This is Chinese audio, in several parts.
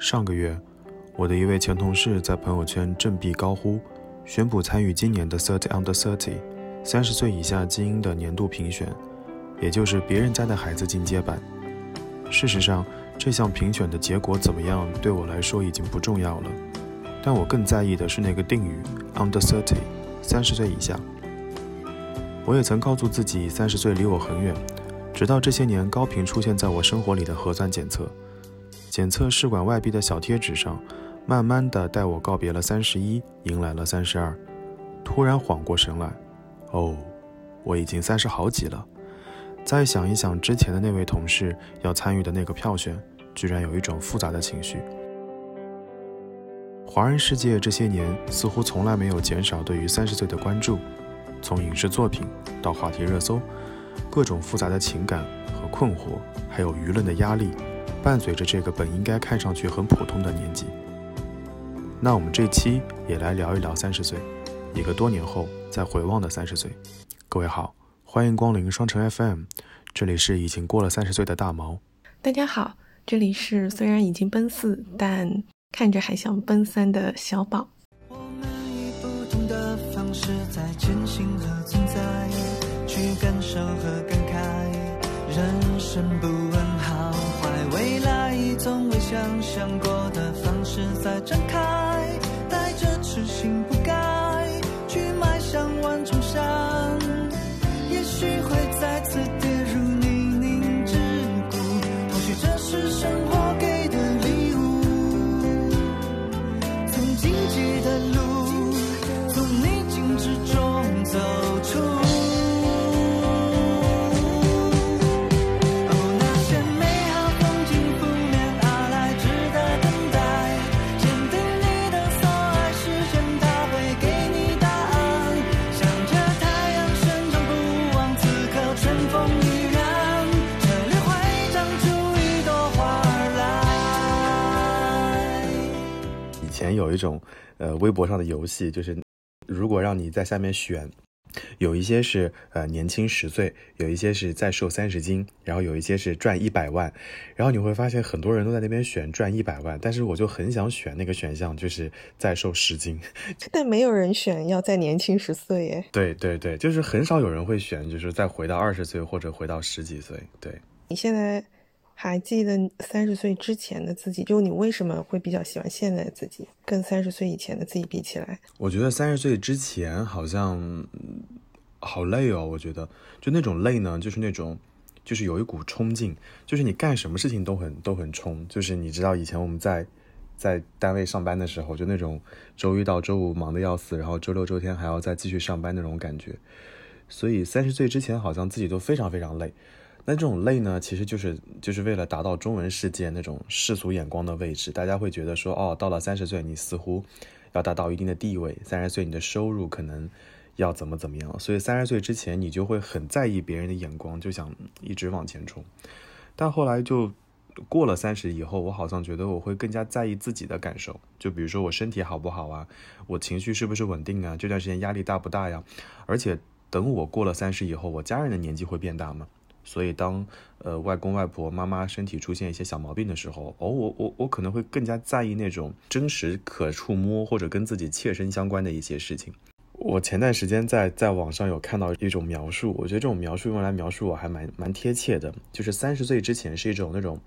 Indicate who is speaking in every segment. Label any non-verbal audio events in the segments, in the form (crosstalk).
Speaker 1: 上个月，我的一位前同事在朋友圈振臂高呼，宣布参与今年的 Thirty Under Thirty 三十岁以下精英的年度评选，也就是别人家的孩子进阶版。事实上，这项评选的结果怎么样，对我来说已经不重要了。但我更在意的是那个定语 Under Thirty，三十岁以下。我也曾告诉自己，三十岁离我很远，直到这些年高频出现在我生活里的核酸检测。检测试管外壁的小贴纸上，慢慢的带我告别了三十一，迎来了三十二。突然缓过神来，哦，我已经三十好几了。再想一想之前的那位同事要参与的那个票选，居然有一种复杂的情绪。华人世界这些年似乎从来没有减少对于三十岁的关注，从影视作品到话题热搜，各种复杂的情感和困惑，还有舆论的压力。伴随着这个本应该看上去很普通的年纪，那我们这期也来聊一聊三十岁，一个多年后再回望的三十岁。各位好，欢迎光临双城 FM，这里是已经过了三十岁的大毛。
Speaker 2: 大家好，这里是虽然已经奔四，但看着还像奔三的小宝。我们以不同的方式在前行和存在，去感受和感慨，人生不。从未想象过的方式在展开，
Speaker 1: 有一种，呃，微博上的游戏，就是如果让你在下面选，有一些是呃年轻十岁，有一些是再瘦三十斤，然后有一些是赚一百万，然后你会发现很多人都在那边选赚一百万，但是我就很想选那个选项，就是再瘦十斤，(laughs)
Speaker 2: 但没有人选要再年轻十岁耶。
Speaker 1: 对对对，就是很少有人会选，就是再回到二十岁或者回到十几岁。对
Speaker 2: 你现在。还记得三十岁之前的自己，就你为什么会比较喜欢现在的自己，跟三十岁以前的自己比起来？
Speaker 1: 我觉得三十岁之前好像好累哦。我觉得就那种累呢，就是那种就是有一股冲劲，就是你干什么事情都很都很冲。就是你知道以前我们在在单位上班的时候，就那种周一到周五忙得要死，然后周六周天还要再继续上班那种感觉。所以三十岁之前好像自己都非常非常累。那这种累呢，其实就是就是为了达到中文世界那种世俗眼光的位置。大家会觉得说，哦，到了三十岁，你似乎要达到一定的地位；三十岁，你的收入可能要怎么怎么样。所以三十岁之前，你就会很在意别人的眼光，就想一直往前冲。但后来就过了三十以后，我好像觉得我会更加在意自己的感受。就比如说我身体好不好啊，我情绪是不是稳定啊，这段时间压力大不大呀？而且等我过了三十以后，我家人的年纪会变大吗？所以，当呃外公外婆、妈妈身体出现一些小毛病的时候，哦，我我我可能会更加在意那种真实可触摸或者跟自己切身相关的一些事情。我前段时间在在网上有看到一种描述，我觉得这种描述用来描述我还蛮蛮贴切的，就是三十岁之前是一种那种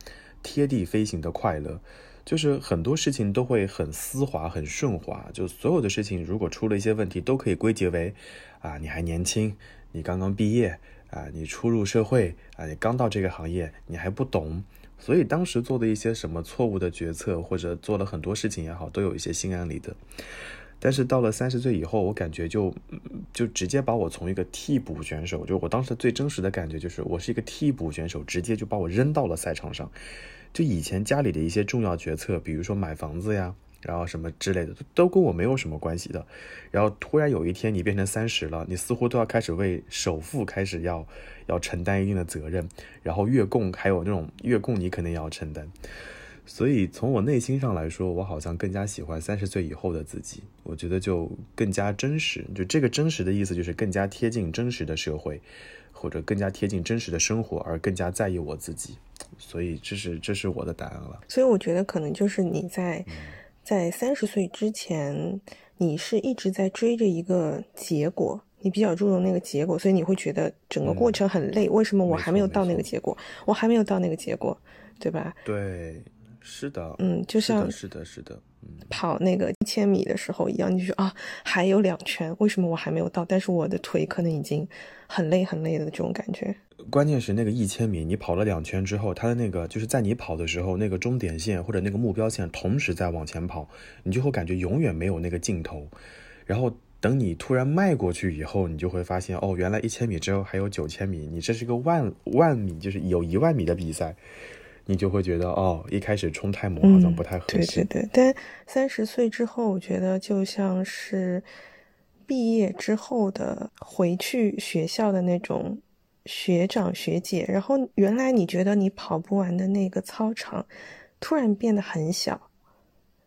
Speaker 1: 贴地飞行的快乐，就是很多事情都会很丝滑、很顺滑，就所有的事情如果出了一些问题，都可以归结为啊你还年轻，你刚刚毕业。啊，你初入社会啊，你刚到这个行业，你还不懂，所以当时做的一些什么错误的决策，或者做了很多事情也好，都有一些心安理得。但是到了三十岁以后，我感觉就就直接把我从一个替补选手，就我当时最真实的感觉就是我是一个替补选手，直接就把我扔到了赛场上。就以前家里的一些重要决策，比如说买房子呀。然后什么之类的都跟我没有什么关系的，然后突然有一天你变成三十了，你似乎都要开始为首付开始要要承担一定的责任，然后月供还有那种月供你肯定也要承担，所以从我内心上来说，我好像更加喜欢三十岁以后的自己。我觉得就更加真实，就这个真实的意思就是更加贴近真实的社会，或者更加贴近真实的生活，而更加在意我自己。所以这是这是我的答案了。
Speaker 3: 所以我觉得可能就是你在在三十岁之前，你是一直在追着一个结果，你比较注重那个结果，所以你会觉得整个过程很累。为什么我还没有到那个结果？我还没有到那个结果，对吧？
Speaker 1: 对。是的，
Speaker 3: 嗯，就像
Speaker 1: 是的，是的，嗯，
Speaker 3: 跑那个一千米的时候一样，你就啊，还有两圈，为什么我还没有到？但是我的腿可能已经很累很累的这种感觉。
Speaker 1: 关键是那个一千米，你跑了两圈之后，它的那个就是在你跑的时候，那个终点线或者那个目标线同时在往前跑，你就会感觉永远没有那个尽头。然后等你突然迈过去以后，你就会发现，哦，原来一千米之后还有九千米，你这是个万万米，就是有一万米的比赛。你就会觉得哦，一开始冲太猛好像不太合
Speaker 3: 适。对对对，但三十岁之后，我觉得就像是毕业之后的回去学校的那种学长学姐，然后原来你觉得你跑不完的那个操场，突然变得很小，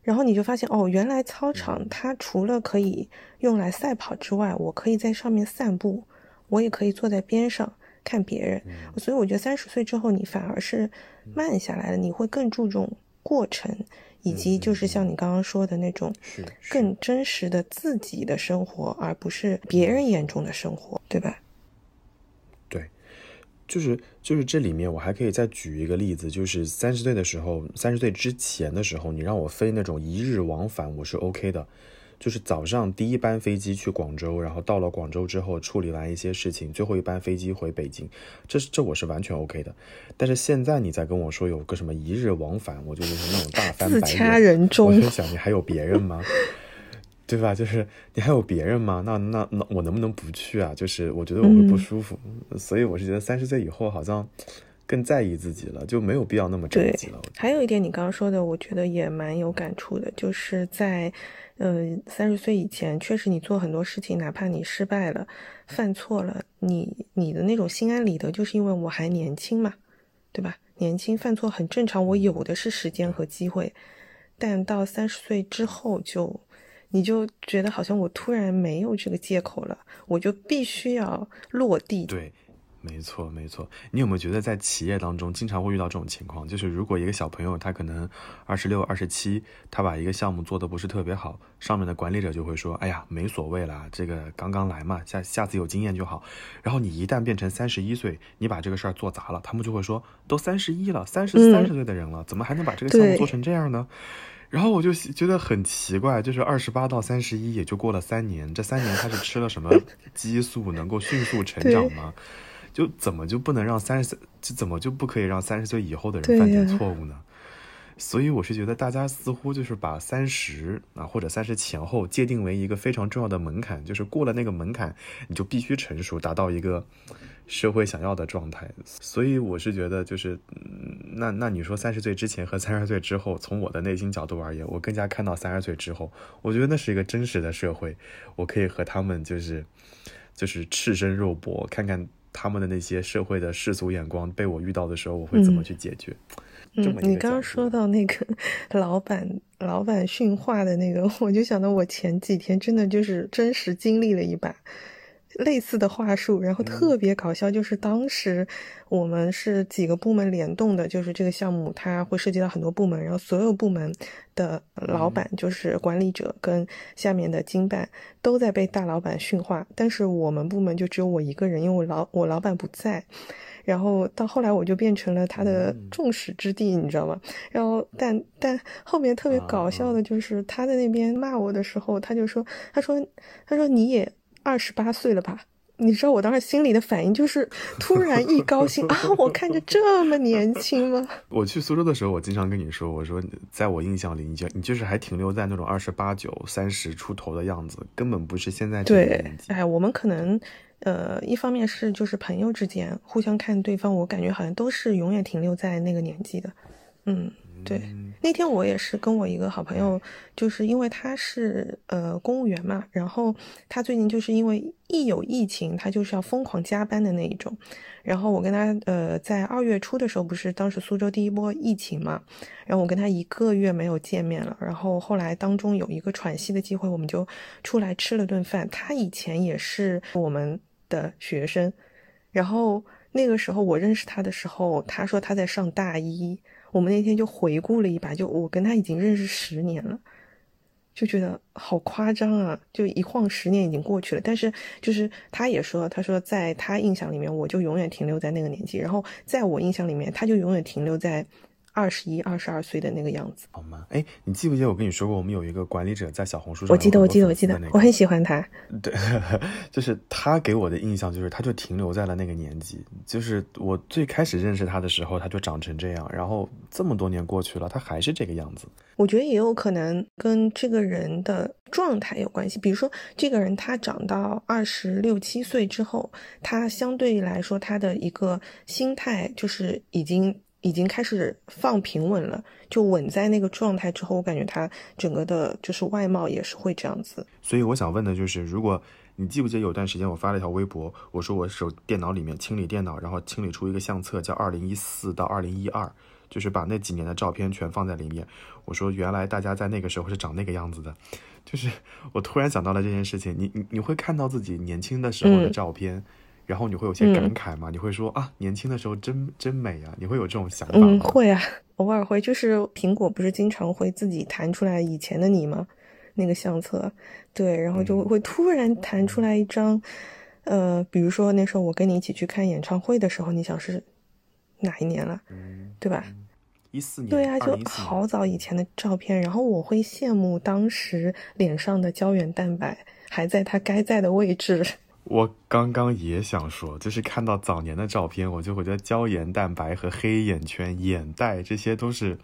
Speaker 3: 然后你就发现哦，原来操场它除了可以用来赛跑之外，我可以在上面散步，我也可以坐在边上。看别人，所以我觉得三十岁之后，你反而是慢下来了，你会更注重过程，以及就是像你刚刚说的那种更真实的自己的生活，而不是别人眼中的生活，对吧？
Speaker 1: 对，就是就是这里面我还可以再举一个例子，就是三十岁的时候，三十岁之前的时候，你让我飞那种一日往返，我是 OK 的。就是早上第一班飞机去广州，然后到了广州之后处理完一些事情，最后一班飞机回北京，这是这我是完全 OK 的。但是现在你再跟我说有个什么一日往返，我就是那种大 (laughs) 翻白眼。
Speaker 3: 自掐人中，
Speaker 1: 我就想你还有别人吗？对吧？就是你还有别人吗？那那那我能不能不去啊？就是我觉得我会不舒服，所以我是觉得三十岁以后好像更在意自己了，就没有必要那么着急了。
Speaker 3: 还有一点你刚刚说的，我觉得也蛮有感触的，就是在。嗯，三十岁以前，确实你做很多事情，哪怕你失败了、犯错了，你你的那种心安理得，就是因为我还年轻嘛，对吧？年轻犯错很正常，我有的是时间和机会。但到三十岁之后，就你就觉得好像我突然没有这个借口了，我就必须要落地。
Speaker 1: 对。没错，没错。你有没有觉得在企业当中经常会遇到这种情况？就是如果一个小朋友他可能二十六、二十七，他把一个项目做得不是特别好，上面的管理者就会说：“哎呀，没所谓啦，这个刚刚来嘛，下下次有经验就好。”然后你一旦变成三十一岁，你把这个事儿做砸了，他们就会说：“都三十一了，三十三十岁的人了，怎么还能把这个项目做成这样呢？”然后我就觉得很奇怪，就是二十八到三十一也就过了三年，这三年他是吃了什么 (laughs) 激素能够迅速成长吗？就怎么就不能让三十岁，就怎么就不可以让三十岁以后的人犯点错误呢？所以我是觉得大家似乎就是把三十啊或者三十前后界定为一个非常重要的门槛，就是过了那个门槛，你就必须成熟，达到一个社会想要的状态。所以我是觉得，就是那那你说三十岁之前和三十岁之后，从我的内心角度而言，我更加看到三十岁之后，我觉得那是一个真实的社会，我可以和他们就是就是赤身肉搏，看看。他们的那些社会的世俗眼光被我遇到的时候，我会怎么去解决？
Speaker 3: 嗯，你刚刚说到那个老板，(laughs) 老板训话的那个，我就想到我前几天真的就是真实经历了一把。类似的话术，然后特别搞笑，就是当时我们是几个部门联动的，就是这个项目它会涉及到很多部门，然后所有部门的老板，就是管理者跟下面的经办都在被大老板训话，但是我们部门就只有我一个人，因为我老我老板不在，然后到后来我就变成了他的众矢之的，你知道吗？然后但但后面特别搞笑的就是他在那边骂我的时候，他就说，他说他说你也。二十八岁了吧？你知道我当时心里的反应就是突然一高兴啊！我看着这么年轻吗？(laughs)
Speaker 1: 我去苏州的时候，我经常跟你说，我说在我印象里，你就你就是还停留在那种二十八九、三十出头的样子，根本不是现在这个年纪。
Speaker 3: 哎，我们可能呃，一方面是就是朋友之间互相看对方，我感觉好像都是永远停留在那个年纪的。嗯对，那天我也是跟我一个好朋友，就是因为他是呃公务员嘛，然后他最近就是因为一有疫情，他就是要疯狂加班的那一种。然后我跟他呃在二月初的时候，不是当时苏州第一波疫情嘛，然后我跟他一个月没有见面了。然后后来当中有一个喘息的机会，我们就出来吃了顿饭。他以前也是我们的学生，然后那个时候我认识他的时候，他说他在上大一。我们那天就回顾了一把，就我跟他已经认识十年了，就觉得好夸张啊！就一晃十年已经过去了。但是就是他也说，他说在他印象里面，我就永远停留在那个年纪，然后在我印象里面，他就永远停留在。二十一、二十二岁的那个样子，
Speaker 1: 好吗？哎，你记不记得我跟你说过，我们有一个管理者在小红书上，
Speaker 3: 我记得，我记得，我记得，我很喜欢他。(laughs)
Speaker 1: 对，就是他给我的印象就是，他就停留在了那个年纪。就是我最开始认识他的时候，他就长成这样，然后这么多年过去了，他还是这个样子。
Speaker 3: 我觉得也有可能跟这个人的状态有关系。比如说，这个人他长到二十六七岁之后，他相对来说他的一个心态就是已经。已经开始放平稳了，就稳在那个状态之后，我感觉他整个的就是外貌也是会这样子。
Speaker 1: 所以我想问的就是，如果你记不记得有段时间我发了一条微博，我说我手电脑里面清理电脑，然后清理出一个相册，叫二零一四到二零一二，就是把那几年的照片全放在里面。我说原来大家在那个时候是长那个样子的，就是我突然想到了这件事情。你你你会看到自己年轻的时候的照片。然后你会有些感慨吗？你会说啊，年轻的时候真真美啊！你会有这种想法吗？
Speaker 3: 嗯，会啊，偶尔会。就是苹果不是经常会自己弹出来以前的你吗？那个相册，对，然后就会突然弹出来一张，呃，比如说那时候我跟你一起去看演唱会的时候，你想是哪一年了？嗯，对吧？
Speaker 1: 一四年。
Speaker 3: 对啊，就好早以前的照片。然后我会羡慕当时脸上的胶原蛋白还在它该在的位置。
Speaker 1: 我刚刚也想说，就是看到早年的照片，我就会觉得胶原蛋白和黑眼圈、眼袋这些都是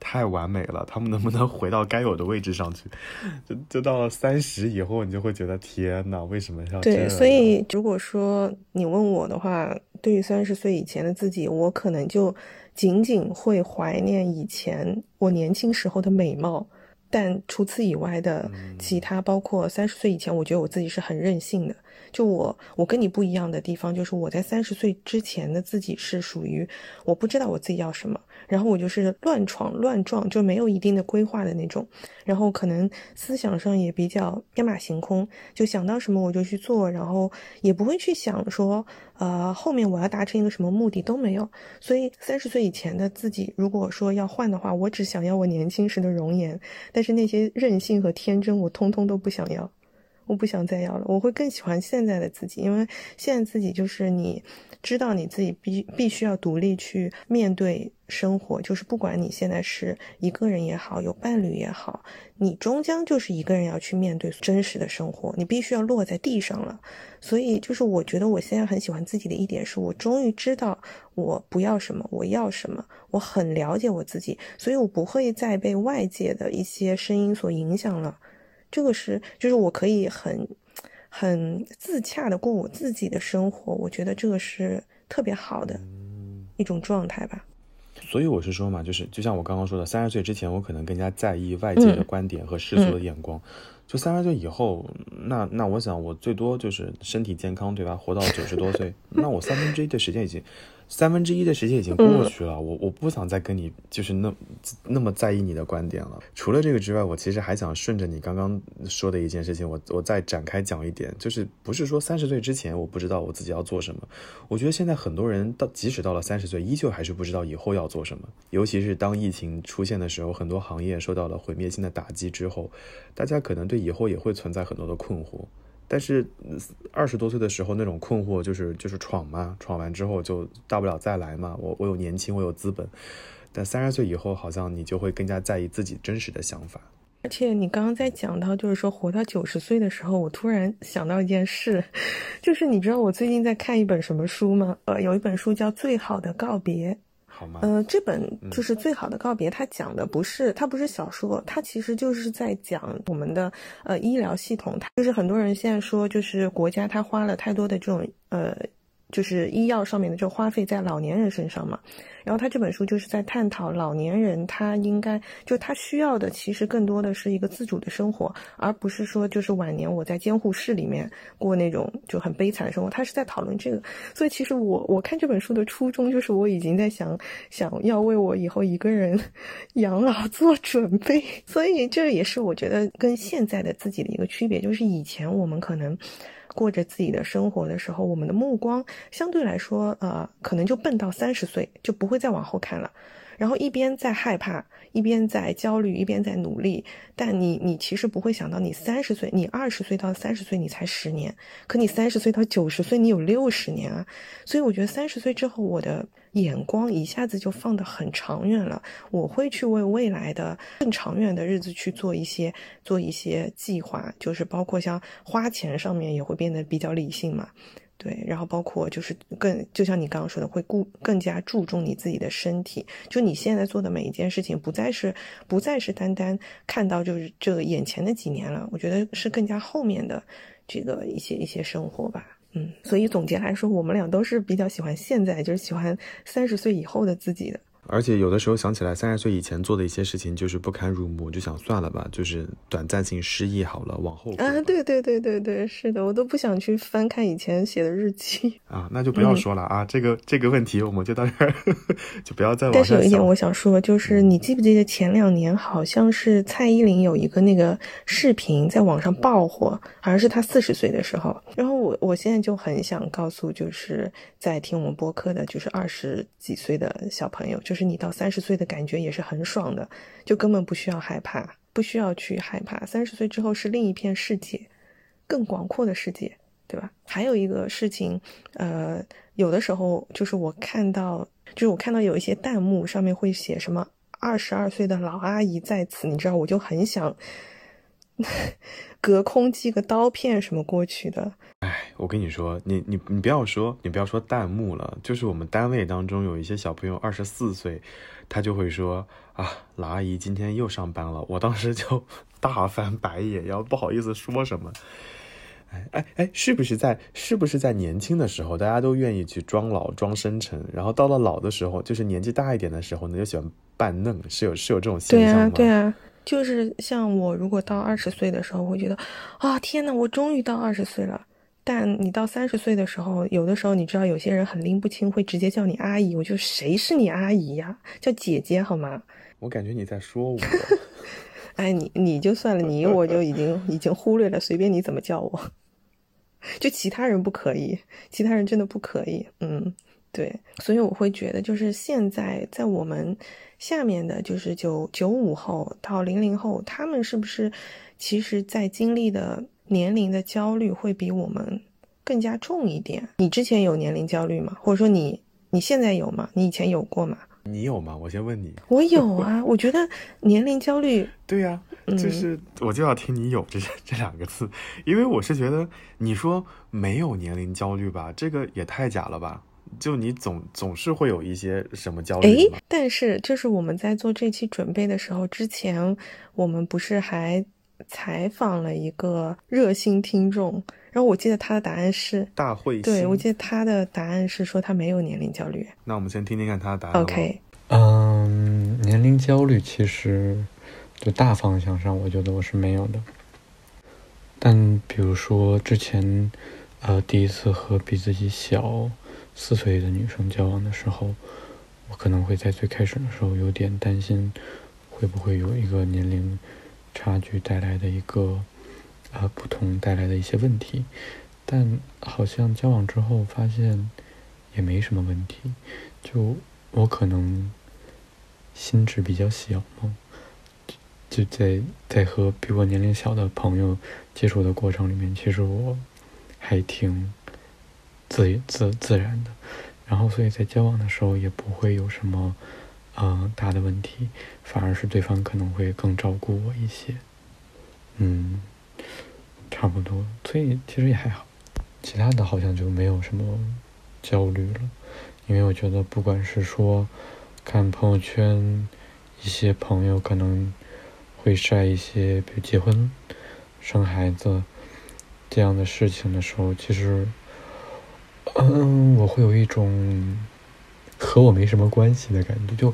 Speaker 1: 太完美了。他们能不能回到该有的位置上去？(laughs) 就就到了三十以后，你就会觉得天哪，为什么要
Speaker 3: 对？所以如果说你问我的话，对于三十岁以前的自己，我可能就仅仅会怀念以前我年轻时候的美貌。但除此以外的其他，包括三十岁以前，我觉得我自己是很任性的。就我，我跟你不一样的地方，就是我在三十岁之前的自己是属于我不知道我自己要什么，然后我就是乱闯乱撞，就没有一定的规划的那种，然后可能思想上也比较天马行空，就想到什么我就去做，然后也不会去想说，呃，后面我要达成一个什么目的都没有。所以三十岁以前的自己，如果说要换的话，我只想要我年轻时的容颜，但是那些任性和天真，我通通都不想要。我不想再要了，我会更喜欢现在的自己，因为现在自己就是你知道你自己必必须要独立去面对生活，就是不管你现在是一个人也好，有伴侣也好，你终将就是一个人要去面对真实的生活，你必须要落在地上了。所以就是我觉得我现在很喜欢自己的一点是，我终于知道我不要什么，我要什么，我很了解我自己，所以我不会再被外界的一些声音所影响了。这个是，就是我可以很，很自洽的过我自己的生活，我觉得这个是特别好的一种状态吧。
Speaker 1: 所以我是说嘛，就是就像我刚刚说的，三十岁之前我可能更加在意外界的观点和世俗的眼光，就三十岁以后，那那我想我最多就是身体健康，对吧？活到九十多岁，(laughs) 那我三分之一的时间已经。三分之一的时间已经过去了，我我不想再跟你就是那那么在意你的观点了。除了这个之外，我其实还想顺着你刚刚说的一件事情，我我再展开讲一点，就是不是说三十岁之前我不知道我自己要做什么。我觉得现在很多人到即使到了三十岁，依旧还是不知道以后要做什么。尤其是当疫情出现的时候，很多行业受到了毁灭性的打击之后，大家可能对以后也会存在很多的困惑。但是二十多岁的时候那种困惑就是就是闯嘛，闯完之后就大不了再来嘛。我我有年轻，我有资本。但三十岁以后，好像你就会更加在意自己真实的想法。
Speaker 3: 而且你刚刚在讲到，就是说活到九十岁的时候，我突然想到一件事，就是你知道我最近在看一本什么书吗？呃，有一本书叫《最好的告别》。
Speaker 1: 好吗？
Speaker 3: 呃，这本就是最好的告别。它讲的不是，它不是小说，它其实就是在讲我们的呃医疗系统。它就是很多人现在说，就是国家它花了太多的这种呃，就是医药上面的这种花费在老年人身上嘛。然后他这本书就是在探讨老年人他应该就他需要的其实更多的是一个自主的生活，而不是说就是晚年我在监护室里面过那种就很悲惨的生活。他是在讨论这个，所以其实我我看这本书的初衷就是我已经在想想要为我以后一个人 (laughs) 养老做准备，所以这也是我觉得跟现在的自己的一个区别，就是以前我们可能。过着自己的生活的时候，我们的目光相对来说，呃，可能就奔到三十岁，就不会再往后看了。然后一边在害怕，一边在焦虑，一边在努力。但你，你其实不会想到，你三十岁，你二十岁到三十岁，你才十年；可你三十岁到九十岁，你有六十年啊。所以我觉得三十岁之后，我的。眼光一下子就放得很长远了，我会去为未来的更长远的日子去做一些做一些计划，就是包括像花钱上面也会变得比较理性嘛，对，然后包括就是更就像你刚刚说的，会顾更加注重你自己的身体，就你现在做的每一件事情，不再是不再是单单看到就是这眼前的几年了，我觉得是更加后面的这个一些一些生活吧。嗯，所以总结来说，我们俩都是比较喜欢现在，就是喜欢三十岁以后的自己的。
Speaker 1: 而且有的时候想起来三十岁以前做的一些事情，就是不堪入目，就想算了吧，就是短暂性失忆好了，往后
Speaker 3: 啊，对对对对对，是的，我都不想去翻看以前写的日记 (laughs)
Speaker 1: 啊，那就不要说了啊，这个这个问题我们就到这儿，(laughs) 就不要再。
Speaker 3: 但是有一点我想说，就是你记不记得前两年好像是蔡依林有一个那个视频在网上爆火，好像是她四十岁的时候，然后我我现在就很想告诉就是在听我们播客的，就是二十几岁的小朋友，就。是是你到三十岁的感觉也是很爽的，就根本不需要害怕，不需要去害怕。三十岁之后是另一片世界，更广阔的世界，对吧？还有一个事情，呃，有的时候就是我看到，就是我看到有一些弹幕上面会写什么“二十二岁的老阿姨在此”，你知道，我就很想 (laughs) 隔空寄个刀片什么过去的。
Speaker 1: 哎，我跟你说，你你你不要说，你不要说弹幕了，就是我们单位当中有一些小朋友二十四岁，他就会说啊，老阿姨今天又上班了，我当时就 (laughs) 大翻白眼，然后不好意思说什么。哎哎哎，是不是在是不是在年轻的时候，大家都愿意去装老装深沉，然后到了老的时候，就是年纪大一点的时候呢，就喜欢扮嫩，是有是有这种现象
Speaker 3: 吗？对啊，对啊。就是像我如果到二十岁的时候，会觉得啊，天呐，我终于到二十岁了。但你到三十岁的时候，有的时候你知道有些人很拎不清，会直接叫你阿姨。我就谁是你阿姨呀？叫姐姐好吗？(laughs)
Speaker 1: 我感觉你在说我。(laughs)
Speaker 3: 哎，你你就算了，你我就已经已经忽略了，随便你怎么叫我。(laughs) 就其他人不可以，其他人真的不可以。嗯，对，所以我会觉得，就是现在在我们下面的，就是九九五后到零零后，他们是不是其实在经历的。年龄的焦虑会比我们更加重一点。你之前有年龄焦虑吗？或者说你你现在有吗？你以前有过吗？
Speaker 1: 你有吗？我先问你。
Speaker 3: 我有啊，(laughs) 我觉得年龄焦虑。
Speaker 1: 对呀，就是我就要听你有 (laughs) 这这两个字，因为我是觉得你说没有年龄焦虑吧，这个也太假了吧？就你总总是会有一些什么焦虑。
Speaker 3: 哎，但是就是我们在做这期准备的时候，之前我们不是还。采访了一个热心听众，然后我记得他的答案是
Speaker 1: 大会。
Speaker 3: 对，我记得他的答案是说他没有年龄焦虑。
Speaker 1: 那我们先听听看他的答案。
Speaker 3: OK，
Speaker 4: 嗯，年龄焦虑其实就大方向上，我觉得我是没有的。但比如说之前，呃，第一次和比自己小四岁的女生交往的时候，我可能会在最开始的时候有点担心，会不会有一个年龄。差距带来的一个，呃，不同带来的一些问题，但好像交往之后发现也没什么问题。就我可能心智比较小嘛，就在在和比我年龄小的朋友接触的过程里面，其实我还挺自自自然的。然后，所以在交往的时候也不会有什么。啊，大的问题，反而是对方可能会更照顾我一些，嗯，差不多，所以其实也还好，其他的好像就没有什么焦虑了，因为我觉得不管是说看朋友圈，一些朋友可能会晒一些，比如结婚、生孩子这样的事情的时候，其实，嗯，我会有一种。和我没什么关系的感觉，就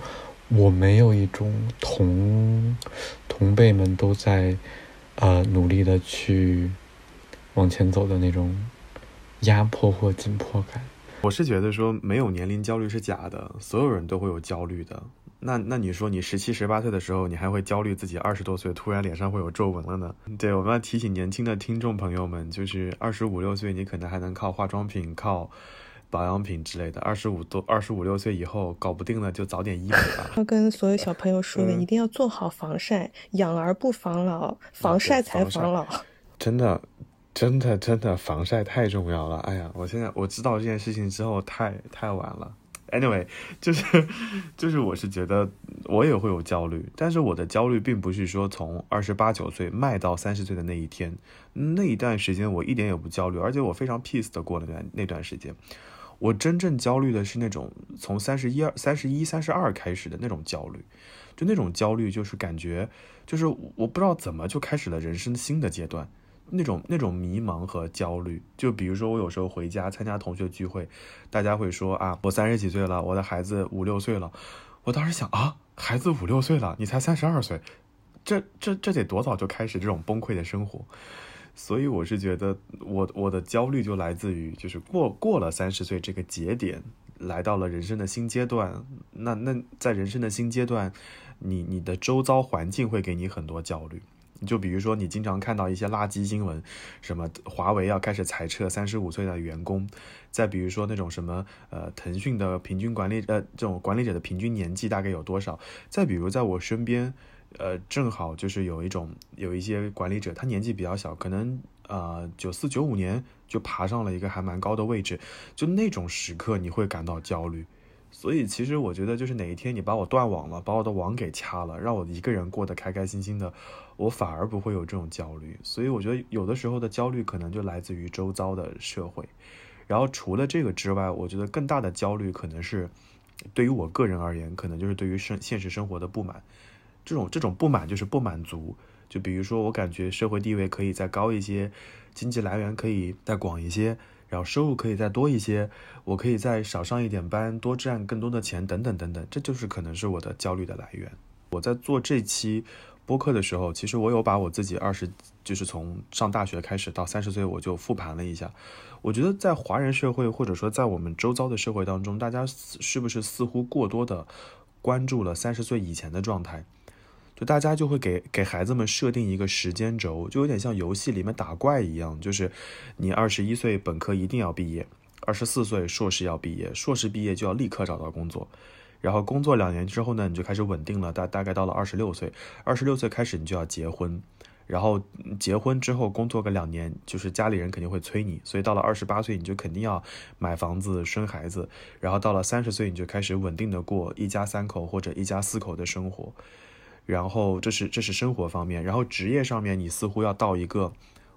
Speaker 4: 我没有一种同同辈们都在呃努力的去往前走的那种压迫或紧迫感。
Speaker 1: 我是觉得说没有年龄焦虑是假的，所有人都会有焦虑的。那那你说你十七十八岁的时候，你还会焦虑自己二十多岁突然脸上会有皱纹了呢？对，我们要提醒年轻的听众朋友们，就是二十五六岁你可能还能靠化妆品、靠保养品之类的，二十五多、二十五六岁以后搞不定了就早点医美吧。(laughs)
Speaker 3: 要跟所有小朋友说的，一定要做好防晒，养儿不防老，防晒才防老。(laughs)
Speaker 1: 真的，真的，真的，防晒太重要了。哎呀，我现在我知道这件事情之后，太太晚了。Anyway，就是，就是我是觉得我也会有焦虑，但是我的焦虑并不是说从二十八九岁迈到三十岁的那一天，那一段时间我一点也不焦虑，而且我非常 peace 的过了那那段时间。我真正焦虑的是那种从三十一二、三十一、三十二开始的那种焦虑，就那种焦虑就是感觉就是我不知道怎么就开始了人生新的阶段。那种那种迷茫和焦虑，就比如说我有时候回家参加同学聚会，大家会说啊，我三十几岁了，我的孩子五六岁了。我当时想啊，孩子五六岁了，你才三十二岁，这这这得多早就开始这种崩溃的生活？所以我是觉得，我我的焦虑就来自于就是过过了三十岁这个节点，来到了人生的新阶段。那那在人生的新阶段，你你的周遭环境会给你很多焦虑。就比如说，你经常看到一些垃圾新闻，什么华为要开始裁撤三十五岁的员工，再比如说那种什么呃，腾讯的平均管理呃这种管理者的平均年纪大概有多少？再比如在我身边，呃，正好就是有一种有一些管理者，他年纪比较小，可能呃九四九五年就爬上了一个还蛮高的位置，就那种时刻你会感到焦虑。所以其实我觉得，就是哪一天你把我断网了，把我的网给掐了，让我一个人过得开开心心的，我反而不会有这种焦虑。所以我觉得有的时候的焦虑可能就来自于周遭的社会。然后除了这个之外，我觉得更大的焦虑可能是对于我个人而言，可能就是对于生现实生活的不满。这种这种不满就是不满足。就比如说，我感觉社会地位可以再高一些，经济来源可以再广一些。然后收入可以再多一些，我可以再少上一点班，多赚更多的钱，等等等等，这就是可能是我的焦虑的来源。我在做这期播客的时候，其实我有把我自己二十，就是从上大学开始到三十岁，我就复盘了一下。我觉得在华人社会，或者说在我们周遭的社会当中，大家是不是似乎过多的关注了三十岁以前的状态？大家就会给给孩子们设定一个时间轴，就有点像游戏里面打怪一样，就是你二十一岁本科一定要毕业，二十四岁硕士要毕业，硕士毕业就要立刻找到工作，然后工作两年之后呢，你就开始稳定了，大大概到了二十六岁，二十六岁开始你就要结婚，然后结婚之后工作个两年，就是家里人肯定会催你，所以到了二十八岁你就肯定要买房子生孩子，然后到了三十岁你就开始稳定的过一家三口或者一家四口的生活。然后这是这是生活方面，然后职业上面你似乎要到一个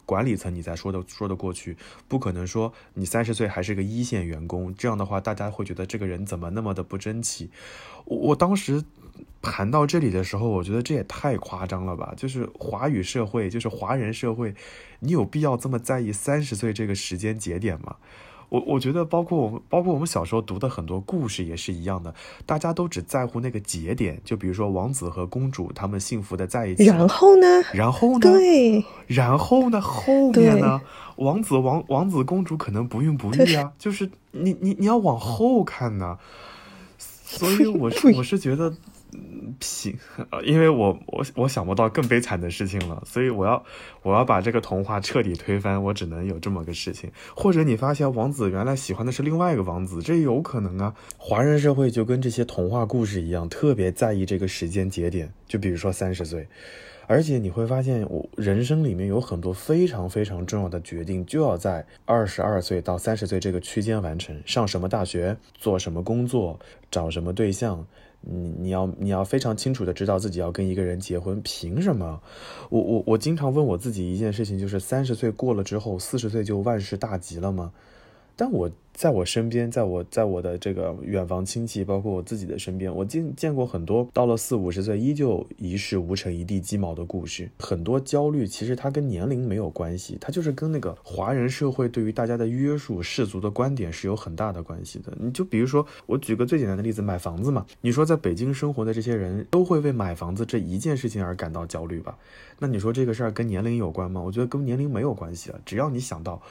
Speaker 1: 管理层，你才说的说得过去，不可能说你三十岁还是个一线员工，这样的话大家会觉得这个人怎么那么的不争气。我我当时谈到这里的时候，我觉得这也太夸张了吧？就是华语社会，就是华人社会，你有必要这么在意三十岁这个时间节点吗？我我觉得，包括我们，包括我们小时候读的很多故事也是一样的，大家都只在乎那个节点，就比如说王子和公主他们幸福的在一起，
Speaker 3: 然后呢？
Speaker 1: 然后呢？
Speaker 3: 对，
Speaker 1: 然后呢？后面呢？王子王王子公主可能不孕不育啊，就是你你你要往后看呢，所以我是我是觉得。行，因为我我我想不到更悲惨的事情了，所以我要我要把这个童话彻底推翻，我只能有这么个事情。或者你发现王子原来喜欢的是另外一个王子，这有可能啊。华人社会就跟这些童话故事一样，特别在意这个时间节点，就比如说三十岁，而且你会发现，我人生里面有很多非常非常重要的决定，就要在二十二岁到三十岁这个区间完成。上什么大学，做什么工作，找什么对象。你你要你要非常清楚的知道自己要跟一个人结婚，凭什么？我我我经常问我自己一件事情，就是三十岁过了之后，四十岁就万事大吉了吗？但我。在我身边，在我在我的这个远房亲戚，包括我自己的身边，我见见过很多到了四五十岁依旧一事无成、一地鸡毛的故事。很多焦虑其实它跟年龄没有关系，它就是跟那个华人社会对于大家的约束、世俗的观点是有很大的关系的。你就比如说，我举个最简单的例子，买房子嘛。你说在北京生活的这些人都会为买房子这一件事情而感到焦虑吧？那你说这个事儿跟年龄有关吗？我觉得跟年龄没有关系啊，只要你想到。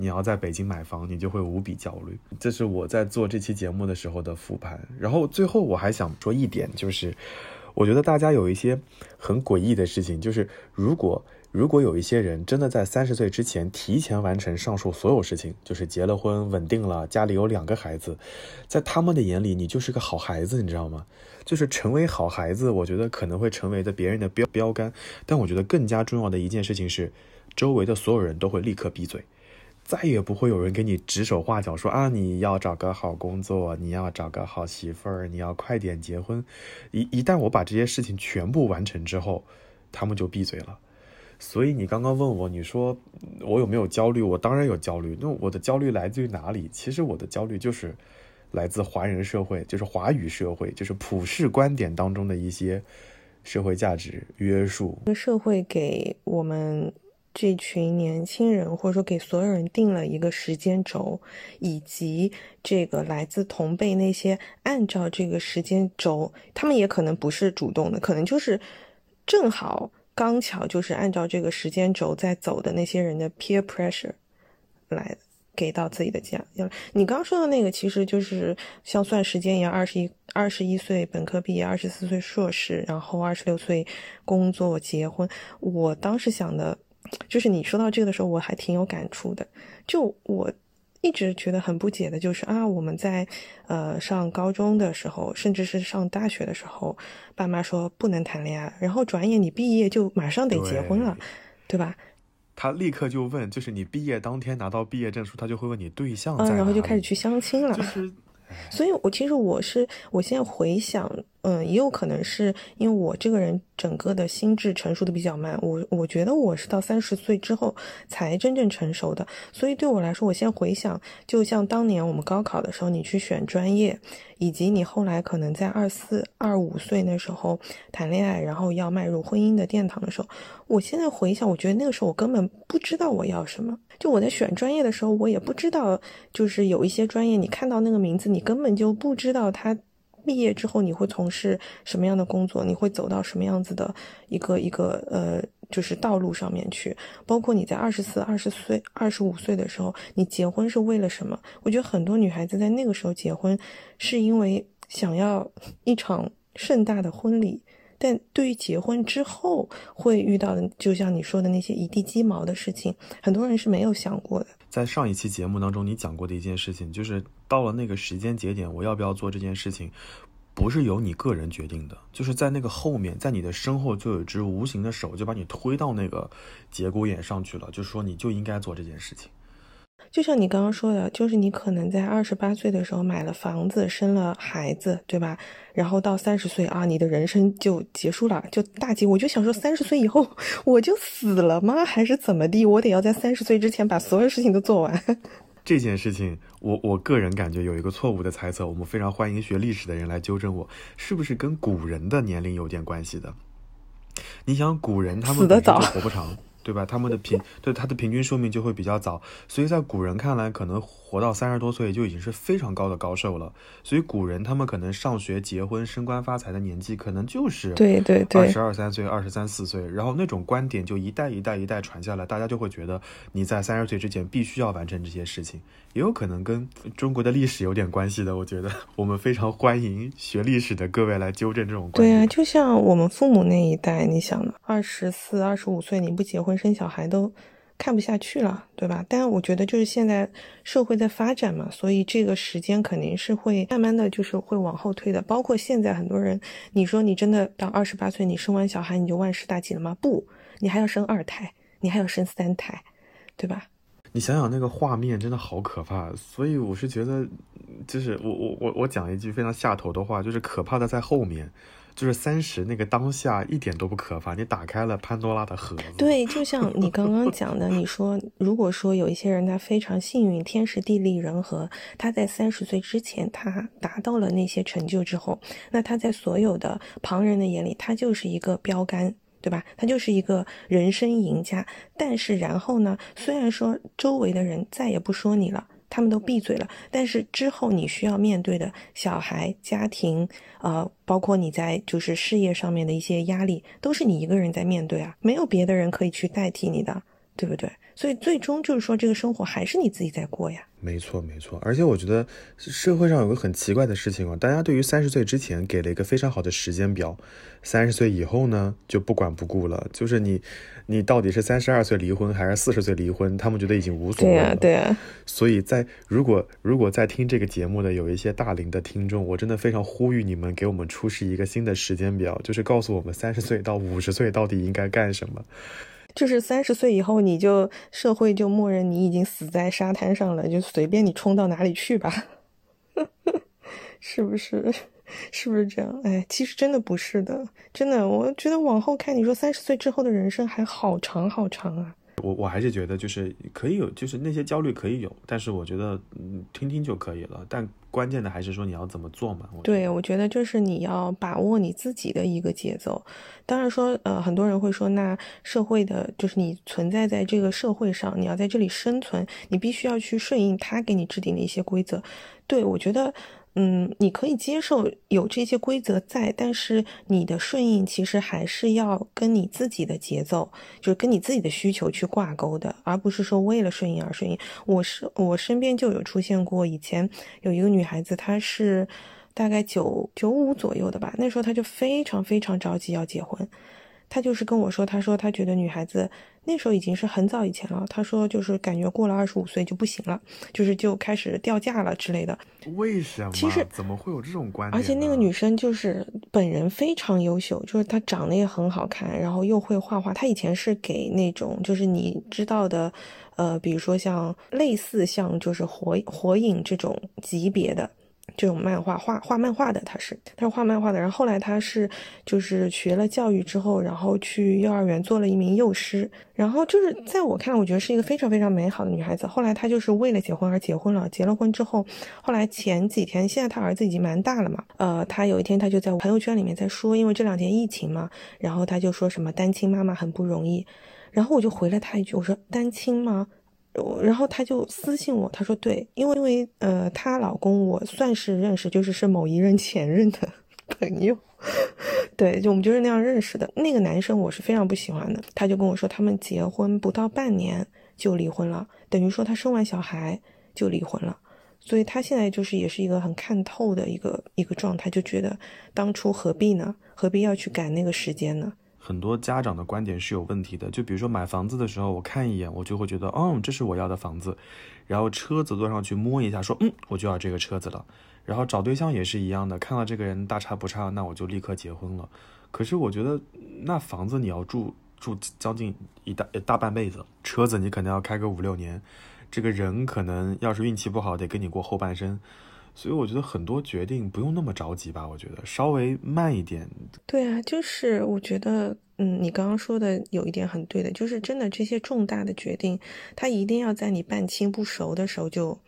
Speaker 1: 你要在北京买房，你就会无比焦虑。这是我在做这期节目的时候的复盘。然后最后我还想说一点，就是我觉得大家有一些很诡异的事情，就是如果如果有一些人真的在三十岁之前提前完成上述所有事情，就是结了婚、稳定了，家里有两个孩子，在他们的眼里，你就是个好孩子，你知道吗？就是成为好孩子，我觉得可能会成为的别人的标标杆。但我觉得更加重要的一件事情是，周围的所有人都会立刻闭嘴。再也不会有人给你指手画脚，说啊，你要找个好工作，你要找个好媳妇儿，你要快点结婚。一一旦我把这些事情全部完成之后，他们就闭嘴了。所以你刚刚问我，你说我有没有焦虑？我当然有焦虑。那我的焦虑来自于哪里？其实我的焦虑就是来自华人社会，就是华语社会，就是普世观点当中的一些社会价值约束。
Speaker 3: 社会给我们。这群年轻人，或者说给所有人定了一个时间轴，以及这个来自同辈那些按照这个时间轴，他们也可能不是主动的，可能就是正好刚巧就是按照这个时间轴在走的那些人的 peer pressure 来给到自己的家。你刚刚说的那个，其实就是像算时间一样，二十一二十一岁本科毕业，二十四岁硕士，然后二十六岁工作结婚。我当时想的。就是你说到这个的时候，我还挺有感触的。就我一直觉得很不解的，就是啊，我们在呃上高中的时候，甚至是上大学的时候，爸妈说不能谈恋爱，然后转眼你毕业就马上得结婚了，对吧？
Speaker 1: 他立刻就问，就是你毕业当天拿到毕业证书，他就会问你对象在
Speaker 3: 哪，然后就开始去相亲了。
Speaker 1: 就是，
Speaker 3: 所以我其实我是我现在回想。嗯，也有可能是因为我这个人整个的心智成熟的比较慢，我我觉得我是到三十岁之后才真正成熟的，所以对我来说，我现在回想，就像当年我们高考的时候，你去选专业，以及你后来可能在二四二五岁那时候谈恋爱，然后要迈入婚姻的殿堂的时候，我现在回想，我觉得那个时候我根本不知道我要什么，就我在选专业的时候，我也不知道，就是有一些专业，你看到那个名字，你根本就不知道它。毕业之后你会从事什么样的工作？你会走到什么样子的一个一个呃，就是道路上面去？包括你在二十四、二十岁、二十五岁的时候，你结婚是为了什么？我觉得很多女孩子在那个时候结婚，是因为想要一场盛大的婚礼。但对于结婚之后会遇到的，就像你说的那些一地鸡毛的事情，很多人是没有想过的。
Speaker 1: 在上一期节目当中，你讲过的一件事情，就是到了那个时间节点，我要不要做这件事情，不是由你个人决定的，就是在那个后面，在你的身后就有一只无形的手，就把你推到那个节骨眼上去了，就说你就应该做这件事情。
Speaker 3: 就像你刚刚说的，就是你可能在二十八岁的时候买了房子，生了孩子，对吧？然后到三十岁啊，你的人生就结束了，就大吉。我就想说，三十岁以后我就死了吗？还是怎么地？我得要在三十岁之前把所有事情都做完。(laughs)
Speaker 1: 这件事情，我我个人感觉有一个错误的猜测，我们非常欢迎学历史的人来纠正我，是不是跟古人的年龄有点关系的？你想，古人他们
Speaker 3: 死得早，
Speaker 1: 活不长。对吧？他们的平对他的平均寿命就会比较早，所以在古人看来，可能活到三十多岁就已经是非常高的高寿了。所以古人他们可能上学、结婚、升官发财的年纪，可能就是
Speaker 3: 对对对，
Speaker 1: 二十二三岁、二十三四岁。然后那种观点就一代一代一代传下来，大家就会觉得你在三十岁之前必须要完成这些事情。也有可能跟中国的历史有点关系的，我觉得我们非常欢迎学历史的各位来纠正这种观
Speaker 3: 点。对啊，就像我们父母那一代，你想呢？二十四、二十五岁你不结婚生小孩都看不下去了，对吧？但我觉得就是现在社会在发展嘛，所以这个时间肯定是会慢慢的就是会往后推的。包括现在很多人，你说你真的到二十八岁你生完小孩你就万事大吉了吗？不，你还要生二胎，你还要生三胎，对吧？
Speaker 1: 你想想那个画面真的好可怕，所以我是觉得，就是我我我我讲一句非常下头的话，就是可怕的在后面。就是三十那个当下一点都不可怕，你打开了潘多拉的盒。
Speaker 3: 对，就像你刚刚讲的，你说如果说有一些人他非常幸运，天时地利人和，他在三十岁之前他达到了那些成就之后，那他在所有的旁人的眼里，他就是一个标杆，对吧？他就是一个人生赢家。但是然后呢，虽然说周围的人再也不说你了。他们都闭嘴了，但是之后你需要面对的小孩、家庭，呃，包括你在就是事业上面的一些压力，都是你一个人在面对啊，没有别的人可以去代替你的，对不对？所以最终就是说，这个生活还是你自己在过呀。
Speaker 1: 没错，没错。而且我觉得社会上有个很奇怪的事情哦，大家对于三十岁之前给了一个非常好的时间表，三十岁以后呢就不管不顾了。就是你，你到底是三十二岁离婚还是四十岁离婚，他们觉得已经无所谓
Speaker 3: 了。对啊，对啊。
Speaker 1: 所以在如果如果在听这个节目的有一些大龄的听众，我真的非常呼吁你们给我们出示一个新的时间表，就是告诉我们三十岁到五十岁到底应该干什么。
Speaker 3: 就是三十岁以后，你就社会就默认你已经死在沙滩上了，就随便你冲到哪里去吧，(laughs) 是不是？是不是这样？哎，其实真的不是的，真的，我觉得往后看，你说三十岁之后的人生还好长好长啊。
Speaker 1: 我我还是觉得就是可以有，就是那些焦虑可以有，但是我觉得嗯听听就可以了。但关键的还是说你要怎么做嘛。
Speaker 3: 对，我觉得就是你要把握你自己的一个节奏。当然说，呃，很多人会说，那社会的就是你存在在这个社会上，你要在这里生存，你必须要去顺应他给你制定的一些规则。对我觉得。嗯，你可以接受有这些规则在，但是你的顺应其实还是要跟你自己的节奏，就是跟你自己的需求去挂钩的，而不是说为了顺应而顺应。我是我身边就有出现过，以前有一个女孩子，她是大概九九五左右的吧，那时候她就非常非常着急要结婚。他就是跟我说，他说他觉得女孩子那时候已经是很早以前了。他说就是感觉过了二十五岁就不行了，就是就开始掉价了之类的。
Speaker 1: 为什么？
Speaker 3: 其实
Speaker 1: 怎么会有这种观点？
Speaker 3: 而且那个女生就是本人非常优秀，就是她长得也很好看，然后又会画画。她以前是给那种就是你知道的，呃，比如说像类似像就是火火影这种级别的。这种漫画画画漫画的，他是他是画漫画的，然后后来他是就是学了教育之后，然后去幼儿园做了一名幼师，然后就是在我看来，我觉得是一个非常非常美好的女孩子。后来她就是为了结婚而结婚了，结了婚之后，后来前几天，现在她儿子已经蛮大了嘛，呃，她有一天她就在朋友圈里面在说，因为这两天疫情嘛，然后她就说什么单亲妈妈很不容易，然后我就回了她一句，我说单亲吗？然后他就私信我，他说对，因为因为呃，她老公我算是认识，就是是某一任前任的朋友，(laughs) 对，就我们就是那样认识的。那个男生我是非常不喜欢的，他就跟我说，他们结婚不到半年就离婚了，等于说他生完小孩就离婚了，所以他现在就是也是一个很看透的一个一个状态，就觉得当初何必呢？何必要去赶那个时间呢？
Speaker 1: 很多家长的观点是有问题的，就比如说买房子的时候，我看一眼，我就会觉得，哦，这是我要的房子，然后车子坐上去摸一下，说，嗯，我就要这个车子了。然后找对象也是一样的，看到这个人大差不差，那我就立刻结婚了。可是我觉得，那房子你要住住将近一大大半辈子，车子你可能要开个五六年，这个人可能要是运气不好，得跟你过后半生。所以我觉得很多决定不用那么着急吧，我觉得稍微慢一点。
Speaker 3: 对啊，就是我觉得，嗯，你刚刚说的有一点很对的，就是真的这些重大的决定，他一定要在你半亲不熟的时候就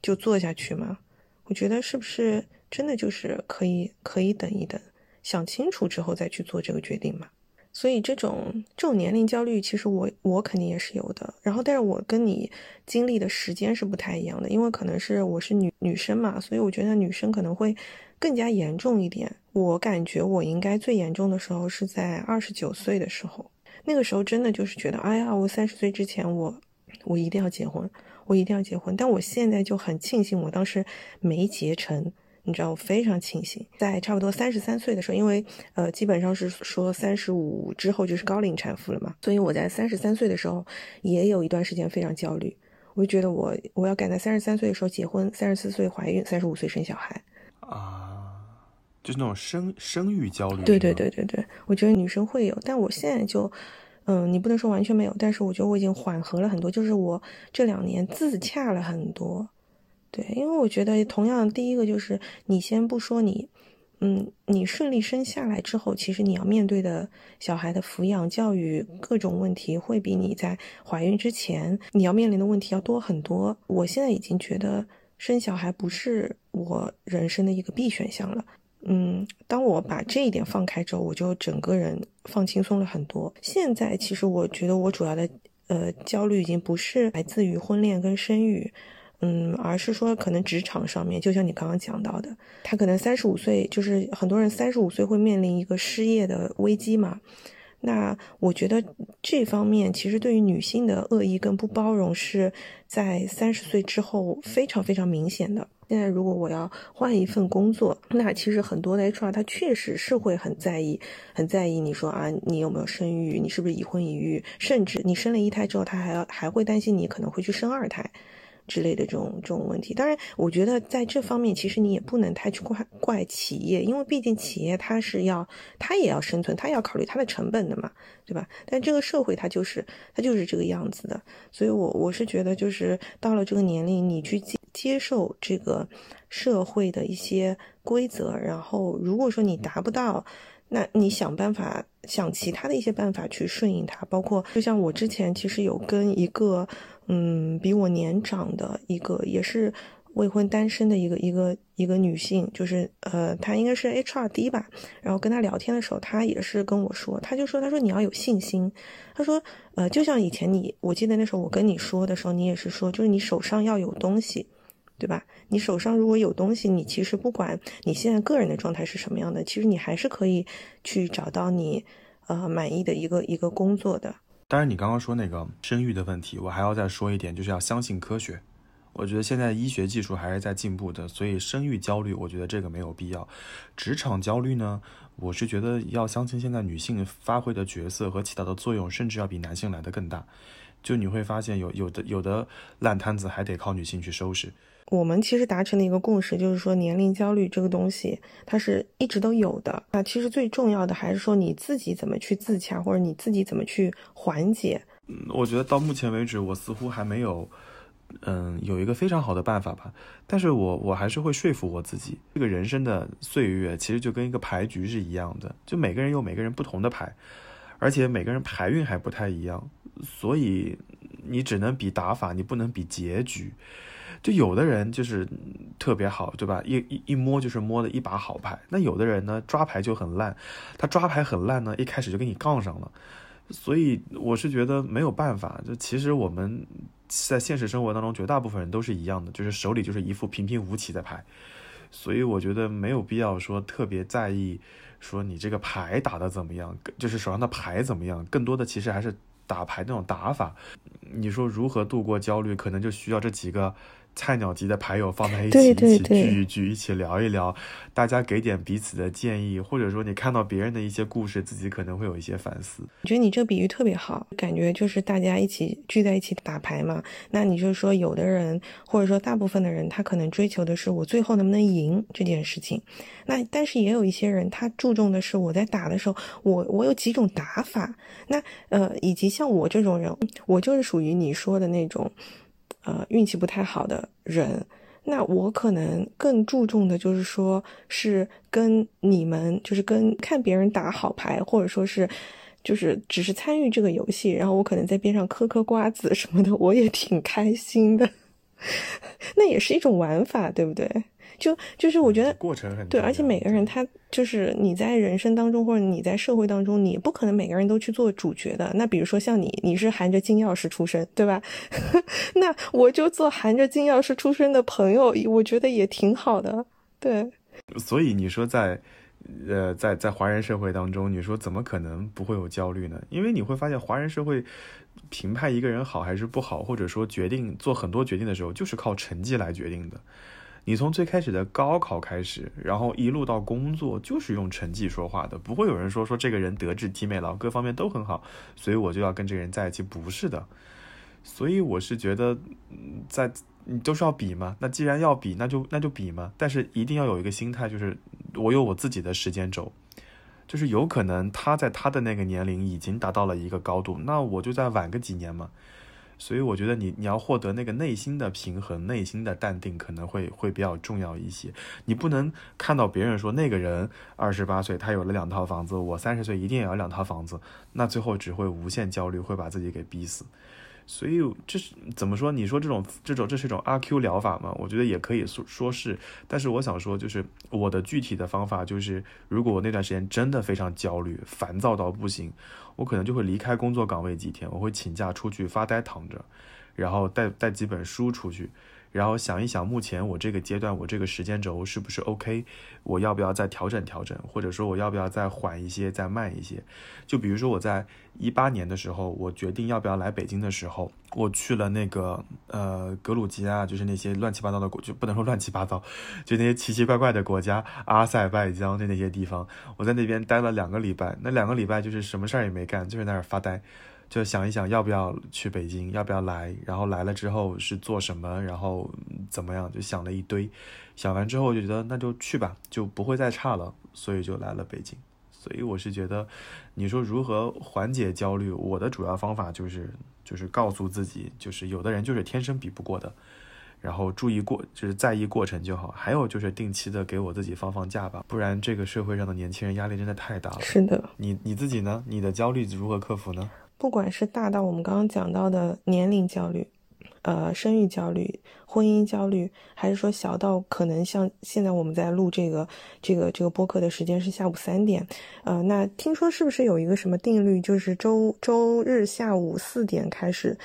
Speaker 3: 就做下去吗？我觉得是不是真的就是可以可以等一等，想清楚之后再去做这个决定嘛？所以这种这种年龄焦虑，其实我我肯定也是有的。然后，但是我跟你经历的时间是不太一样的，因为可能是我是女女生嘛，所以我觉得女生可能会更加严重一点。我感觉我应该最严重的时候是在二十九岁的时候，那个时候真的就是觉得，哎呀，我三十岁之前我我一定要结婚，我一定要结婚。但我现在就很庆幸，我当时没结成。你知道我非常庆幸，在差不多三十三岁的时候，因为呃基本上是说三十五之后就是高龄产妇了嘛，所以我在三十三岁的时候也有一段时间非常焦虑，我就觉得我我要赶在三十三岁的时候结婚，三十四岁怀孕，三十五岁生小孩
Speaker 1: 啊，就是那种生生育焦虑。
Speaker 3: 对对对对对，我觉得女生会有，但我现在就嗯，你不能说完全没有，但是我觉得我已经缓和了很多，就是我这两年自洽了很多。对，因为我觉得同样，第一个就是你先不说你，嗯，你顺利生下来之后，其实你要面对的小孩的抚养、教育各种问题，会比你在怀孕之前你要面临的问题要多很多。我现在已经觉得生小孩不是我人生的一个必选项了。嗯，当我把这一点放开之后，我就整个人放轻松了很多。现在其实我觉得我主要的呃焦虑已经不是来自于婚恋跟生育。嗯，而是说可能职场上面，就像你刚刚讲到的，他可能三十五岁，就是很多人三十五岁会面临一个失业的危机嘛。那我觉得这方面其实对于女性的恶意跟不包容是在三十岁之后非常非常明显的。现在如果我要换一份工作，那其实很多的 HR 他确实是会很在意，很在意你说啊，你有没有生育，你是不是已婚已育，甚至你生了一胎之后，他还要还会担心你可能会去生二胎。之类的这种这种问题，当然，我觉得在这方面，其实你也不能太去怪怪企业，因为毕竟企业它是要，它也要生存，它要考虑它的成本的嘛，对吧？但这个社会它就是它就是这个样子的，所以我我是觉得，就是到了这个年龄，你去接接受这个社会的一些规则，然后如果说你达不到，那你想办法想其他的一些办法去顺应它，包括就像我之前其实有跟一个。嗯，比我年长的一个，也是未婚单身的一个一个一个女性，就是呃，她应该是 HRD 吧。然后跟她聊天的时候，她也是跟我说，她就说，她说你要有信心。她说，呃，就像以前你，我记得那时候我跟你说的时候，你也是说，就是你手上要有东西，对吧？你手上如果有东西，你其实不管你现在个人的状态是什么样的，其实你还是可以去找到你呃满意的一个一个工作的。
Speaker 1: 当然，你刚刚说那个生育的问题，我还要再说一点，就是要相信科学。我觉得现在医学技术还是在进步的，所以生育焦虑，我觉得这个没有必要。职场焦虑呢，我是觉得要相信现在女性发挥的角色和起到的作用，甚至要比男性来的更大。就你会发现，有有的有的烂摊子还得靠女性去收拾。
Speaker 3: 我们其实达成了一个共识，就是说年龄焦虑这个东西，它是一直都有的。那其实最重要的还是说你自己怎么去自洽，或者你自己怎么去缓解。
Speaker 1: 嗯，我觉得到目前为止，我似乎还没有，嗯，有一个非常好的办法吧。但是我我还是会说服我自己，这个人生的岁月其实就跟一个牌局是一样的，就每个人有每个人不同的牌，而且每个人牌运还不太一样，所以你只能比打法，你不能比结局。就有的人就是特别好，对吧？一一一摸就是摸的一把好牌。那有的人呢，抓牌就很烂。他抓牌很烂呢，一开始就跟你杠上了。所以我是觉得没有办法。就其实我们在现实生活当中，绝大部分人都是一样的，就是手里就是一副平平无奇的牌。所以我觉得没有必要说特别在意，说你这个牌打的怎么样，就是手上的牌怎么样。更多的其实还是打牌那种打法。你说如何度过焦虑，可能就需要这几个。菜鸟级的牌友放在一起，一起聚一聚，一起聊一聊，大家给点彼此的建议，或者说你看到别人的一些故事，自己可能会有一些反思。
Speaker 3: 我觉得你这个比喻特别好，感觉就是大家一起聚在一起打牌嘛。那你就说，有的人或者说大部分的人，他可能追求的是我最后能不能赢这件事情。那但是也有一些人，他注重的是我在打的时候，我我有几种打法。那呃，以及像我这种人，我就是属于你说的那种。呃，运气不太好的人，那我可能更注重的就是说，是跟你们，就是跟看别人打好牌，或者说是，就是只是参与这个游戏，然后我可能在边上嗑嗑瓜子什么的，我也挺开心的。(laughs) 那也是一种玩法，对不对？就就是我觉得
Speaker 1: 过程很
Speaker 3: 对，而且每个人他就是你在人生当中或者你在社会当中，你不可能每个人都去做主角的。那比如说像你，你是含着金钥匙出生，对吧？(laughs) 那我就做含着金钥匙出生的朋友，我觉得也挺好的。对，
Speaker 1: 所以你说在呃在在华人社会当中，你说怎么可能不会有焦虑呢？因为你会发现华人社会评判一个人好还是不好，或者说决定做很多决定的时候，就是靠成绩来决定的。你从最开始的高考开始，然后一路到工作，就是用成绩说话的，不会有人说说这个人德智体美劳各方面都很好，所以我就要跟这个人在一起，不是的。所以我是觉得，在你都是要比嘛，那既然要比，那就那就比嘛。但是一定要有一个心态，就是我有我自己的时间轴，就是有可能他在他的那个年龄已经达到了一个高度，那我就再晚个几年嘛。所以我觉得你你要获得那个内心的平衡、内心的淡定，可能会会比较重要一些。你不能看到别人说那个人二十八岁他有了两套房子，我三十岁一定也要两套房子，那最后只会无限焦虑，会把自己给逼死。所以这是怎么说？你说这种这种这是一种阿 Q 疗法吗？我觉得也可以说说是，但是我想说，就是我的具体的方法就是，如果我那段时间真的非常焦虑、烦躁到不行，我可能就会离开工作岗位几天，我会请假出去发呆躺着，然后带带几本书出去。然后想一想，目前我这个阶段，我这个时间轴是不是 OK？我要不要再调整调整？或者说我要不要再缓一些，再慢一些？就比如说我在一八年的时候，我决定要不要来北京的时候，我去了那个呃格鲁吉亚，就是那些乱七八糟的国，就不能说乱七八糟，(laughs) 就那些奇奇怪怪的国家，阿塞拜疆的那些地方，我在那边待了两个礼拜，那两个礼拜就是什么事儿也没干，就是在那儿发呆。就想一想要不要去北京，要不要来，然后来了之后是做什么，然后怎么样，就想了一堆。想完之后就觉得那就去吧，就不会再差了，所以就来了北京。所以我是觉得，你说如何缓解焦虑，我的主要方法就是就是告诉自己，就是有的人就是天生比不过的，然后注意过就是在意过程就好。还有就是定期的给我自己放放假吧，不然这个社会上的年轻人压力真的太大了。
Speaker 3: 是的，
Speaker 1: 你你自己呢？你的焦虑如何克服呢？
Speaker 3: 不管是大到我们刚刚讲到的年龄焦虑，呃，生育焦虑、婚姻焦虑，还是说小到可能像现在我们在录这个这个这个播客的时间是下午三点，呃，那听说是不是有一个什么定律，就是周周日下午四点开始，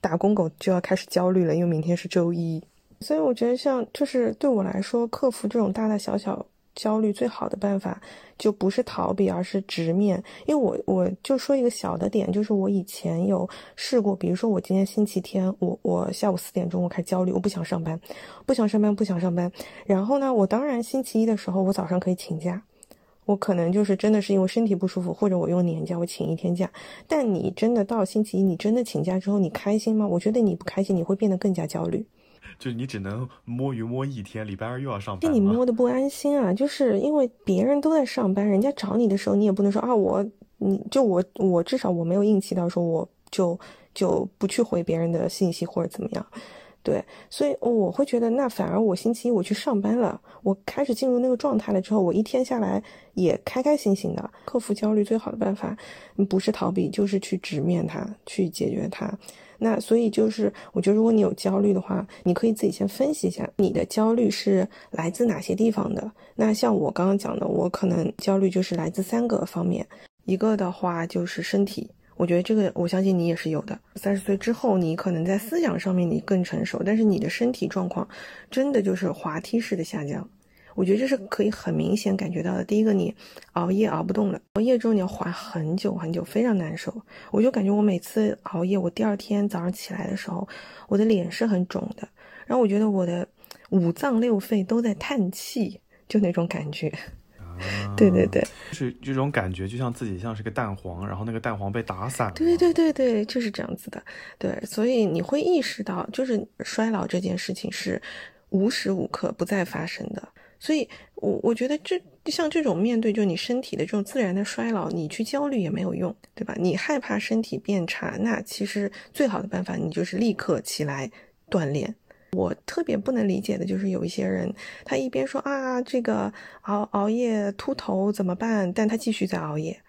Speaker 3: 打工狗就要开始焦虑了，因为明天是周一。所以我觉得像就是对我来说，克服这种大大小小。焦虑最好的办法就不是逃避，而是直面。因为我我就说一个小的点，就是我以前有试过，比如说我今天星期天，我我下午四点钟我开始焦虑，我不想上班，不想上班，不想上班。然后呢，我当然星期一的时候我早上可以请假，我可能就是真的是因为身体不舒服，或者我用年假我请一天假。但你真的到星期一，你真的请假之后，你开心吗？我觉得你不开心，你会变得更加焦虑。
Speaker 1: 就是你只能摸鱼摸一天，礼拜二又要上班，
Speaker 3: 就你摸的不安心啊！就是因为别人都在上班，人家找你的时候，你也不能说啊，我你就我我至少我没有硬气到说我就就不去回别人的信息或者怎么样，对，所以我会觉得那反而我星期一我去上班了，我开始进入那个状态了之后，我一天下来也开开心心的。克服焦虑最好的办法，不是逃避，就是去直面它，去解决它。那所以就是，我觉得如果你有焦虑的话，你可以自己先分析一下你的焦虑是来自哪些地方的。那像我刚刚讲的，我可能焦虑就是来自三个方面，一个的话就是身体，我觉得这个我相信你也是有的。三十岁之后，你可能在思想上面你更成熟，但是你的身体状况真的就是滑梯式的下降。我觉得这是可以很明显感觉到的。第一个，你熬夜熬不动了，熬夜之后你要缓很久很久，非常难受。我就感觉我每次熬夜，我第二天早上起来的时候，我的脸是很肿的。然后我觉得我的五脏六肺都在叹气，就那种感觉。对对对，就
Speaker 1: 是这种感觉，就像自己像是个蛋黄，然后那个蛋黄被打散了。
Speaker 3: 对对对对，就是这样子的。对，所以你会意识到，就是衰老这件事情是无时无刻不在发生的。所以，我我觉得这像这种面对就你身体的这种自然的衰老，你去焦虑也没有用，对吧？你害怕身体变差，那其实最好的办法，你就是立刻起来锻炼。我特别不能理解的就是有一些人，他一边说啊这个熬熬夜秃头怎么办，但他继续在熬夜，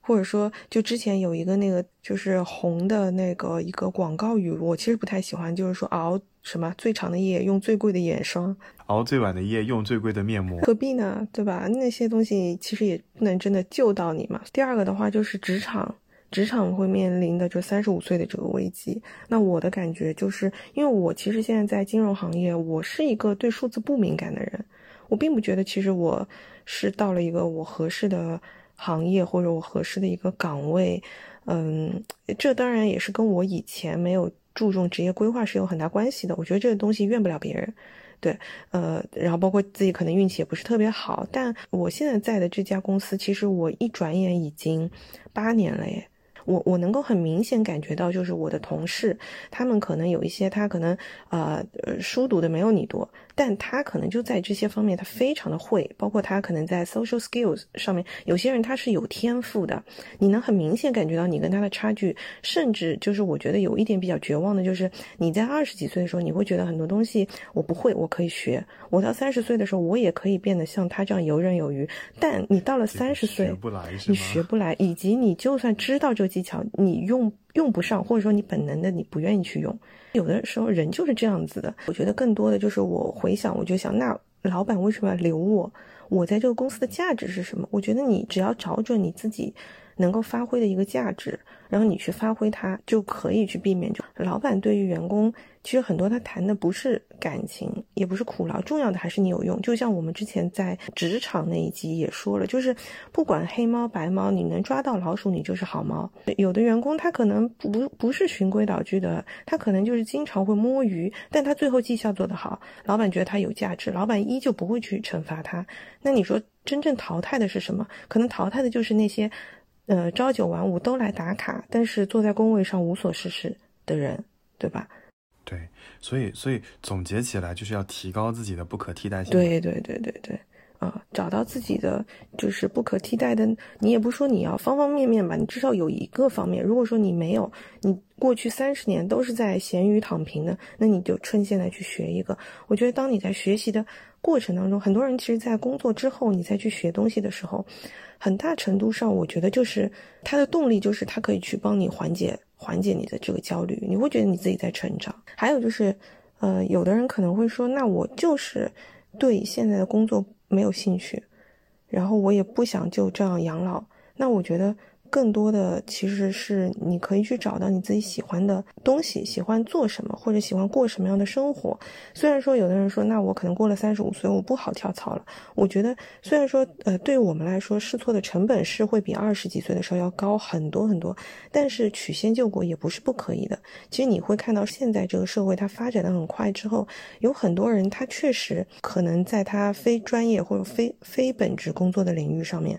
Speaker 3: 或者说就之前有一个那个就是红的那个一个广告语，我其实不太喜欢，就是说熬。什么最长的夜用最贵的眼霜，
Speaker 1: 熬最晚的夜用最贵的面膜，
Speaker 3: 何必呢？对吧？那些东西其实也不能真的救到你嘛。第二个的话就是职场，职场会面临的就三十五岁的这个危机。那我的感觉就是，因为我其实现在在金融行业，我是一个对数字不敏感的人，我并不觉得其实我是到了一个我合适的行业或者我合适的一个岗位。嗯，这当然也是跟我以前没有。注重职业规划是有很大关系的，我觉得这个东西怨不了别人，对，呃，然后包括自己可能运气也不是特别好，但我现在在的这家公司，其实我一转眼已经八年了耶，我我能够很明显感觉到，就是我的同事，他们可能有一些他可能呃书读的没有你多，但他可能就在这些方面他非常的会，包括他可能在 social skills 上面，有些人他是有天赋的，你能很明显感觉到你跟他的差距，甚至就是我觉得有一点比较绝望的，就是你在二十几岁的时候，你会觉得很多东西我不会，我可以学，我到三十岁的时候，我也可以变得像他这样游刃有余，但你到了三十岁，你学不来，以及你就算知道这个技巧，你用用不上，或者说你本能的你不愿意去用。有的时候人就是这样子的，我觉得更多的就是我回想，我就想，那老板为什么要留我？我在这个公司的价值是什么？我觉得你只要找准你自己能够发挥的一个价值，然后你去发挥它，就可以去避免。就老板对于员工。其实很多他谈的不是感情，也不是苦劳，重要的还是你有用。就像我们之前在职场那一集也说了，就是不管黑猫白猫，你能抓到老鼠，你就是好猫。有的员工他可能不不是循规蹈矩的，他可能就是经常会摸鱼，但他最后绩效做得好，老板觉得他有价值，老板依旧不会去惩罚他。那你说真正淘汰的是什么？可能淘汰的就是那些，呃，朝九晚五都来打卡，但是坐在工位上无所事事的人，对吧？
Speaker 1: 对，所以所以总结起来就是要提高自己的不可替代性。
Speaker 3: 对对对对对，啊，找到自己的就是不可替代的。你也不说你要方方面面吧，你至少有一个方面。如果说你没有，你过去三十年都是在闲鱼躺平的，那你就趁现在去学一个。我觉得当你在学习的过程当中，很多人其实，在工作之后你再去学东西的时候，很大程度上，我觉得就是他的动力就是他可以去帮你缓解。缓解你的这个焦虑，你会觉得你自己在成长。还有就是，呃，有的人可能会说，那我就是对现在的工作没有兴趣，然后我也不想就这样养老。那我觉得。更多的其实是你可以去找到你自己喜欢的东西，喜欢做什么，或者喜欢过什么样的生活。虽然说有的人说，那我可能过了三十五岁，我不好跳槽了。我觉得，虽然说，呃，对我们来说，试错的成本是会比二十几岁的时候要高很多很多，但是曲线救国也不是不可以的。其实你会看到，现在这个社会它发展的很快之后，有很多人他确实可能在他非专业或者非非本职工作的领域上面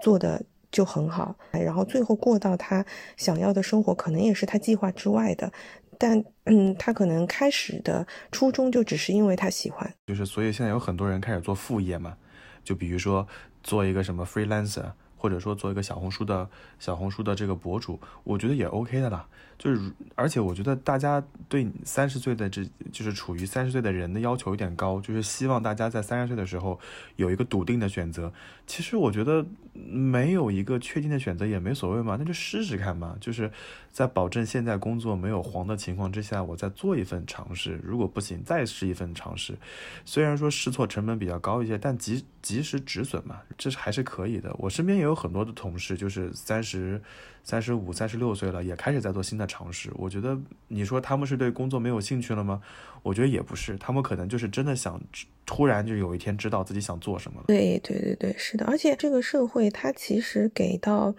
Speaker 3: 做的。就很好，然后最后过到他想要的生活，可能也是他计划之外的，但嗯，他可能开始的初衷就只是因为他喜欢，
Speaker 1: 就是所以现在有很多人开始做副业嘛，就比如说做一个什么 freelancer。或者说做一个小红书的小红书的这个博主，我觉得也 OK 的啦。就是，而且我觉得大家对三十岁的这就是处于三十岁的人的要求有点高，就是希望大家在三十岁的时候有一个笃定的选择。其实我觉得没有一个确定的选择也没所谓嘛，那就试试看嘛。就是在保证现在工作没有黄的情况之下，我再做一份尝试。如果不行，再试一份尝试。虽然说试错成本比较高一些，但及及时止损嘛，这是还是可以的。我身边也有很多的同事，就是三十。三十五、三十六岁了，也开始在做新的尝试。我觉得，你说他们是对工作没有兴趣了吗？我觉得也不是，他们可能就是真的想突然就有一天知道自己想做什么了。
Speaker 3: 对对对对，是的。而且这个社会它其实给到，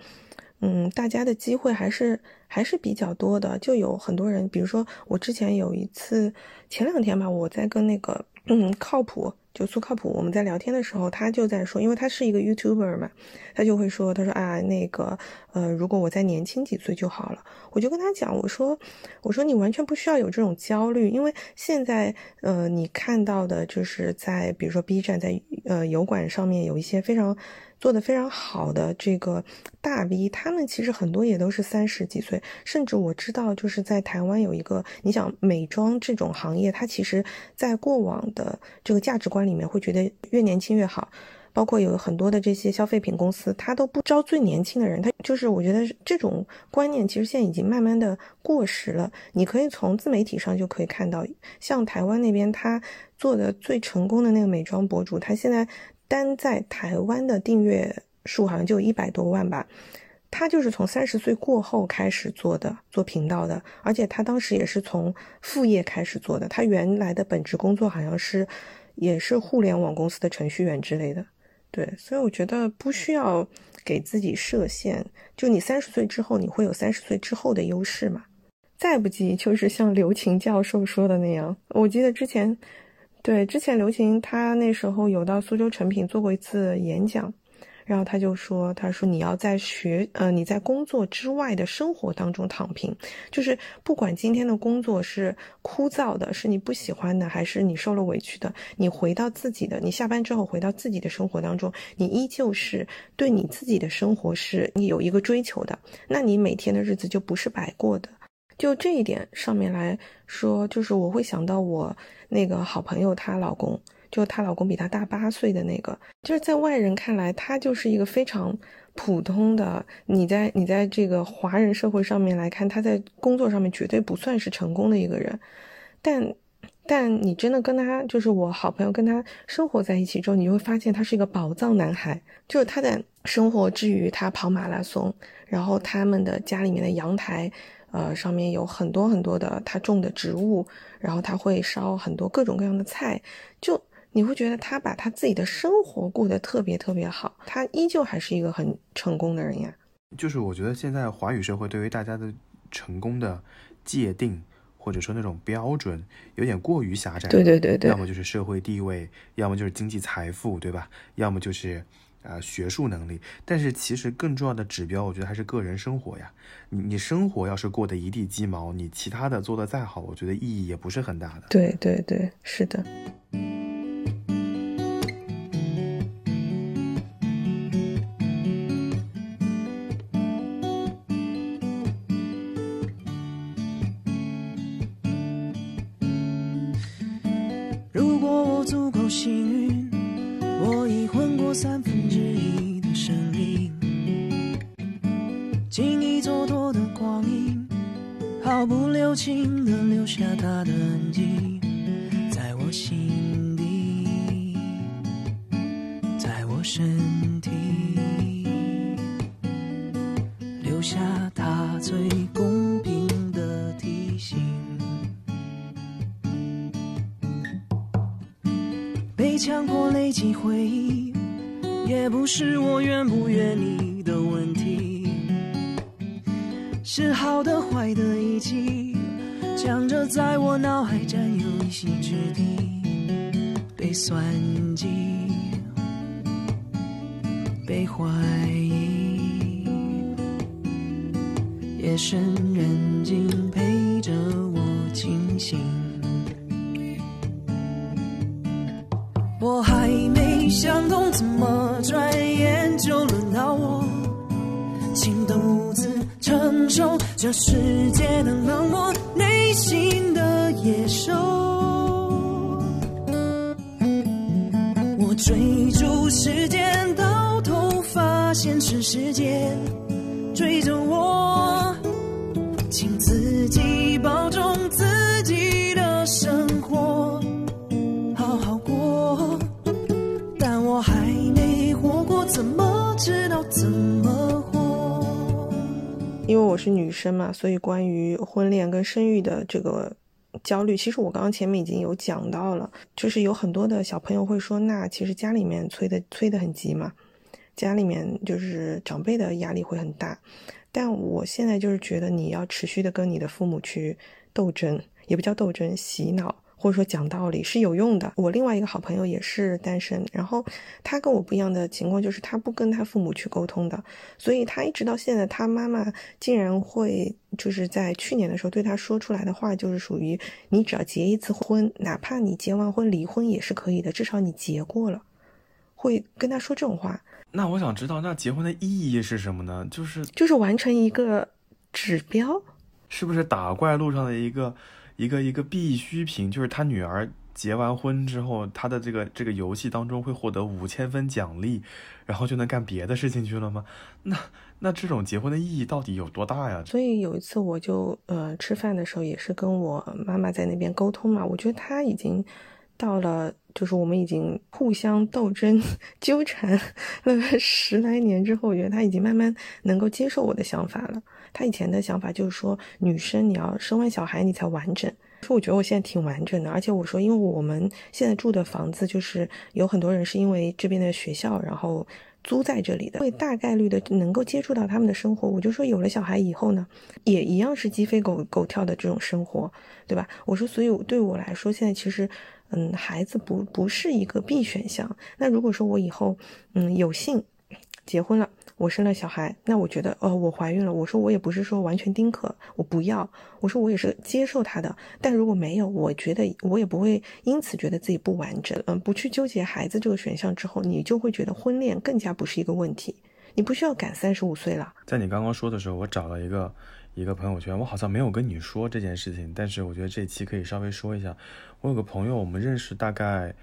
Speaker 3: 嗯，大家的机会还是还是比较多的。就有很多人，比如说我之前有一次，前两天吧，我在跟那个嗯靠谱。就苏靠谱，我们在聊天的时候，他就在说，因为他是一个 YouTuber 嘛，他就会说，他说啊，那个，呃，如果我再年轻几岁就好了。我就跟他讲，我说，我说你完全不需要有这种焦虑，因为现在，呃，你看到的就是在，比如说 B 站，在呃油管上面有一些非常。做的非常好的这个大 V，他们其实很多也都是三十几岁，甚至我知道就是在台湾有一个，你想美妆这种行业，它其实在过往的这个价值观里面会觉得越年轻越好，包括有很多的这些消费品公司，它都不招最年轻的人，它就是我觉得这种观念其实现在已经慢慢的过时了。你可以从自媒体上就可以看到，像台湾那边他做的最成功的那个美妆博主，他现在。单在台湾的订阅数好像就一百多万吧，他就是从三十岁过后开始做的，做频道的，而且他当时也是从副业开始做的。他原来的本职工作好像是，也是互联网公司的程序员之类的。对，所以我觉得不需要给自己设限，就你三十岁之后，你会有三十岁之后的优势嘛？再不济就是像刘擎教授说的那样，我记得之前。对，之前刘擎他那时候有到苏州成品做过一次演讲，然后他就说：“他说你要在学，呃，你在工作之外的生活当中躺平，就是不管今天的工作是枯燥的，是你不喜欢的，还是你受了委屈的，你回到自己的，你下班之后回到自己的生活当中，你依旧是对你自己的生活是你有一个追求的，那你每天的日子就不是白过的。就这一点上面来说，就是我会想到我那个好朋友她老公。”就她老公比她大八岁的那个，就是在外人看来，他就是一个非常普通的。你在你在这个华人社会上面来看，他在工作上面绝对不算是成功的一个人。但但你真的跟他，就是我好朋友跟他生活在一起之后，你就会发现他是一个宝藏男孩。就是他在生活之余，他跑马拉松，然后他们的家里面的阳台，呃，上面有很多很多的他种的植物，然后他会烧很多各种各样的菜，就。你会觉得他把他自己的生活过得特别特别好，他依旧还是一个很成功的人呀。
Speaker 1: 就是我觉得现在华语社会对于大家的成功的界定，或者说那种标准，有点过于狭窄。
Speaker 3: 对对对对。
Speaker 1: 要么就是社会地位，要么就是经济财富，对吧？要么就是啊学术能力。但是其实更重要的指标，我觉得还是个人生活呀。你你生活要是过得一地鸡毛，你其他的做得再好，我觉得意义也不是很大的。
Speaker 3: 对对对，是的。所以关于婚恋跟生育的这个焦虑，其实我刚刚前面已经有讲到了，就是有很多的小朋友会说，那其实家里面催的催的很急嘛，家里面就是长辈的压力会很大，但我现在就是觉得你要持续的跟你的父母去斗争，也不叫斗争，洗脑。或者说讲道理是有用的。我另外一个好朋友也是单身，然后他跟我不一样的情况就是他不跟他父母去沟通的，所以他一直到现在，他妈妈竟然会就是在去年的时候对他说出来的话，就是属于你只要结一次婚，哪怕你结完婚离婚也是可以的，至少你结过了，会跟他说这种话。
Speaker 1: 那我想知道，那结婚的意义是什么呢？就是
Speaker 3: 就是完成一个指标，
Speaker 1: 是不是打怪路上的一个？一个一个必需品，就是他女儿结完婚之后，他的这个这个游戏当中会获得五千分奖励，然后就能干别的事情去了吗？那那这种结婚的意义到底有多大呀？
Speaker 3: 所以有一次我就呃吃饭的时候也是跟我妈妈在那边沟通嘛，我觉得他已经到了，就是我们已经互相斗争 (laughs) 纠缠了十来年之后，我觉得他已经慢慢能够接受我的想法了。他以前的想法就是说，女生你要生完小孩你才完整。说我觉得我现在挺完整的，而且我说，因为我们现在住的房子就是有很多人是因为这边的学校，然后租在这里的，会大概率的能够接触到他们的生活。我就说，有了小孩以后呢，也一样是鸡飞狗狗跳的这种生活，对吧？我说，所以对我来说，现在其实，嗯，孩子不不是一个必选项。那如果说我以后，嗯，有幸。结婚了，我生了小孩，那我觉得哦，我怀孕了。我说我也不是说完全丁克，我不要。我说我也是接受他的。但如果没有，我觉得我也不会因此觉得自己不完整。嗯，不去纠结孩子这个选项之后，你就会觉得婚恋更加不是一个问题。你不需要赶三十五岁了。
Speaker 1: 在你刚刚说的时候，我找了一个一个朋友圈，我好像没有跟你说这件事情，但是我觉得这期可以稍微说一下。我有个朋友，我们认识大概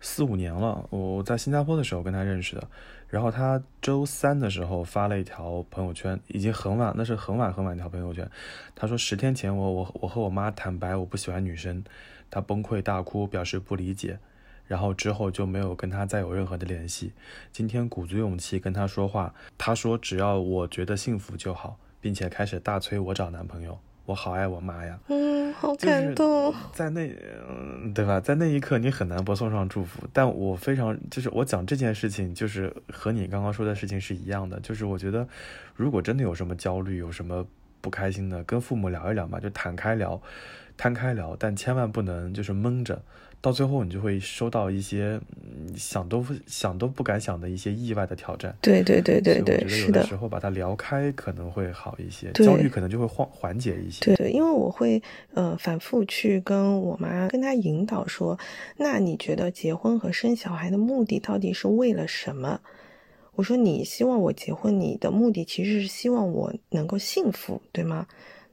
Speaker 1: 四五年了，我在新加坡的时候跟他认识的。然后他周三的时候发了一条朋友圈，已经很晚，那是很晚很晚一条朋友圈。他说十天前我我我和我妈坦白我不喜欢女生，他崩溃大哭表示不理解。然后之后就没有跟他再有任何的联系。今天鼓足勇气跟他说话，他说只要我觉得幸福就好，并且开始大催我找男朋友。我好爱我妈呀，
Speaker 3: 嗯，好感动。
Speaker 1: 在那，嗯，对吧？在那一刻你很难不送上祝福。但我非常就是我讲这件事情，就是和你刚刚说的事情是一样的。就是我觉得，如果真的有什么焦虑，有什么不开心的，跟父母聊一聊嘛，就坦开聊，摊开聊，但千万不能就是闷着。到最后，你就会收到一些想都想都不敢想的一些意外的挑战。
Speaker 3: 对对对对对，是
Speaker 1: 的。有的时候把它聊开可能会好一些，焦虑可能就会缓缓解一些。
Speaker 3: 对对，因为我会呃反复去跟我妈跟她引导说，那你觉得结婚和生小孩的目的到底是为了什么？我说你希望我结婚，你的目的其实是希望我能够幸福，对吗？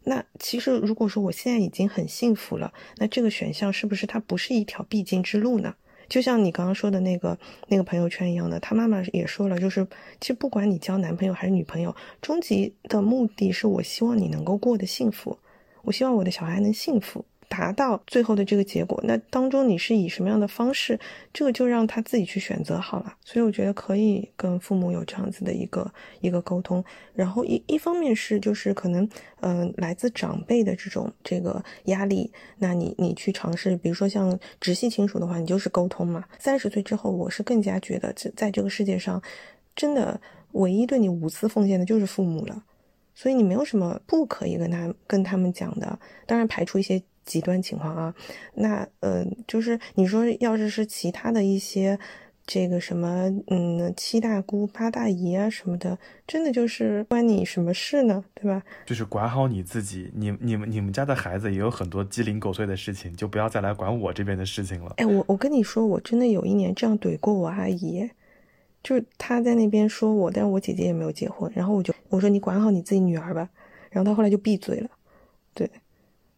Speaker 3: 那其实，如果说我现在已经很幸福了，那这个选项是不是它不是一条必经之路呢？就像你刚刚说的那个那个朋友圈一样的，他妈妈也说了，就是其实不管你交男朋友还是女朋友，终极的目的是我希望你能够过得幸福，我希望我的小孩能幸福。达到最后的这个结果，那当中你是以什么样的方式，这个就让他自己去选择好了。所以我觉得可以跟父母有这样子的一个一个沟通。然后一一方面是就是可能嗯来自长辈的这种这个压力，那你你去尝试，比如说像直系亲属的话，你就是沟通嘛。三十岁之后，我是更加觉得在在这个世界上，真的唯一对你无私奉献的就是父母了。所以你没有什么不可以跟他跟他们讲的，当然排除一些。极端情况啊，那呃，就是你说要是是其他的一些这个什么，嗯，七大姑八大姨啊什么的，真的就是关你什么事呢？对吧？
Speaker 1: 就是管好你自己，你你们你们家的孩子也有很多鸡零狗碎的事情，就不要再来管我这边的事情了。
Speaker 3: 哎，我我跟你说，我真的有一年这样怼过我阿姨，就是她在那边说我，但是我姐姐也没有结婚，然后我就我说你管好你自己女儿吧，然后她后来就闭嘴了，对。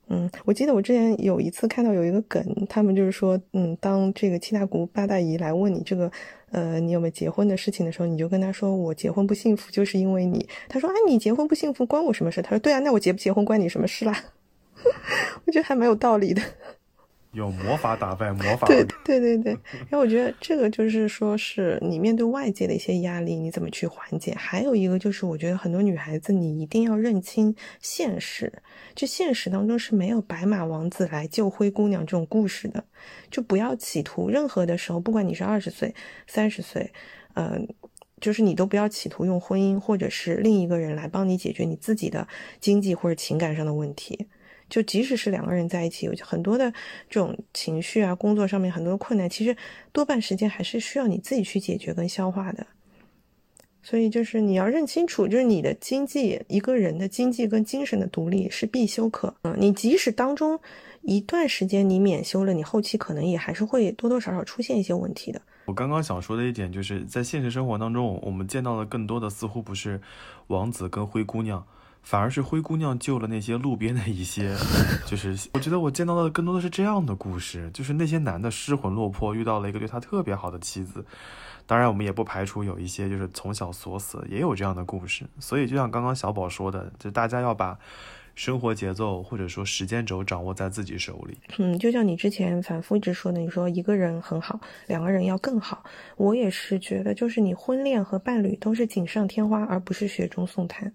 Speaker 3: 嗯，我记得我之前有一次看到有一个梗，他们就是说，嗯，当这个七大姑八大姨来问你这个，呃，你有没有结婚的事情的时候，你就跟他说，我结婚不幸福，就是因为你。他说，啊，你结婚不幸福关我什么事？他说，对啊，那我结不结婚关你什么事啦？(laughs) 我觉得还蛮有道理的。
Speaker 1: 有魔法打败魔法。
Speaker 3: 对对对对，因为我觉得这个就是说，是你面对外界的一些压力，你怎么去缓解？还有一个就是，我觉得很多女孩子，你一定要认清现实，就现实当中是没有白马王子来救灰姑娘这种故事的，就不要企图任何的时候，不管你是二十岁、三十岁，嗯，就是你都不要企图用婚姻或者是另一个人来帮你解决你自己的经济或者情感上的问题。就即使是两个人在一起，有很多的这种情绪啊，工作上面很多困难，其实多半时间还是需要你自己去解决跟消化的。所以就是你要认清楚，就是你的经济，一个人的经济跟精神的独立是必修课。嗯，你即使当中一段时间你免修了，你后期可能也还是会多多少少出现一些问题的。
Speaker 1: 我刚刚想说的一点，就是在现实生活当中，我们见到的更多的似乎不是王子跟灰姑娘。反而是灰姑娘救了那些路边的一些，就是我觉得我见到的更多的是这样的故事，就是那些男的失魂落魄，遇到了一个对他特别好的妻子。当然，我们也不排除有一些就是从小锁死，也有这样的故事。所以，就像刚刚小宝说的，就大家要把生活节奏或者说时间轴掌握在自己手里。
Speaker 3: 嗯，就像你之前反复一直说的，你说一个人很好，两个人要更好。我也是觉得，就是你婚恋和伴侣都是锦上添花，而不是雪中送炭。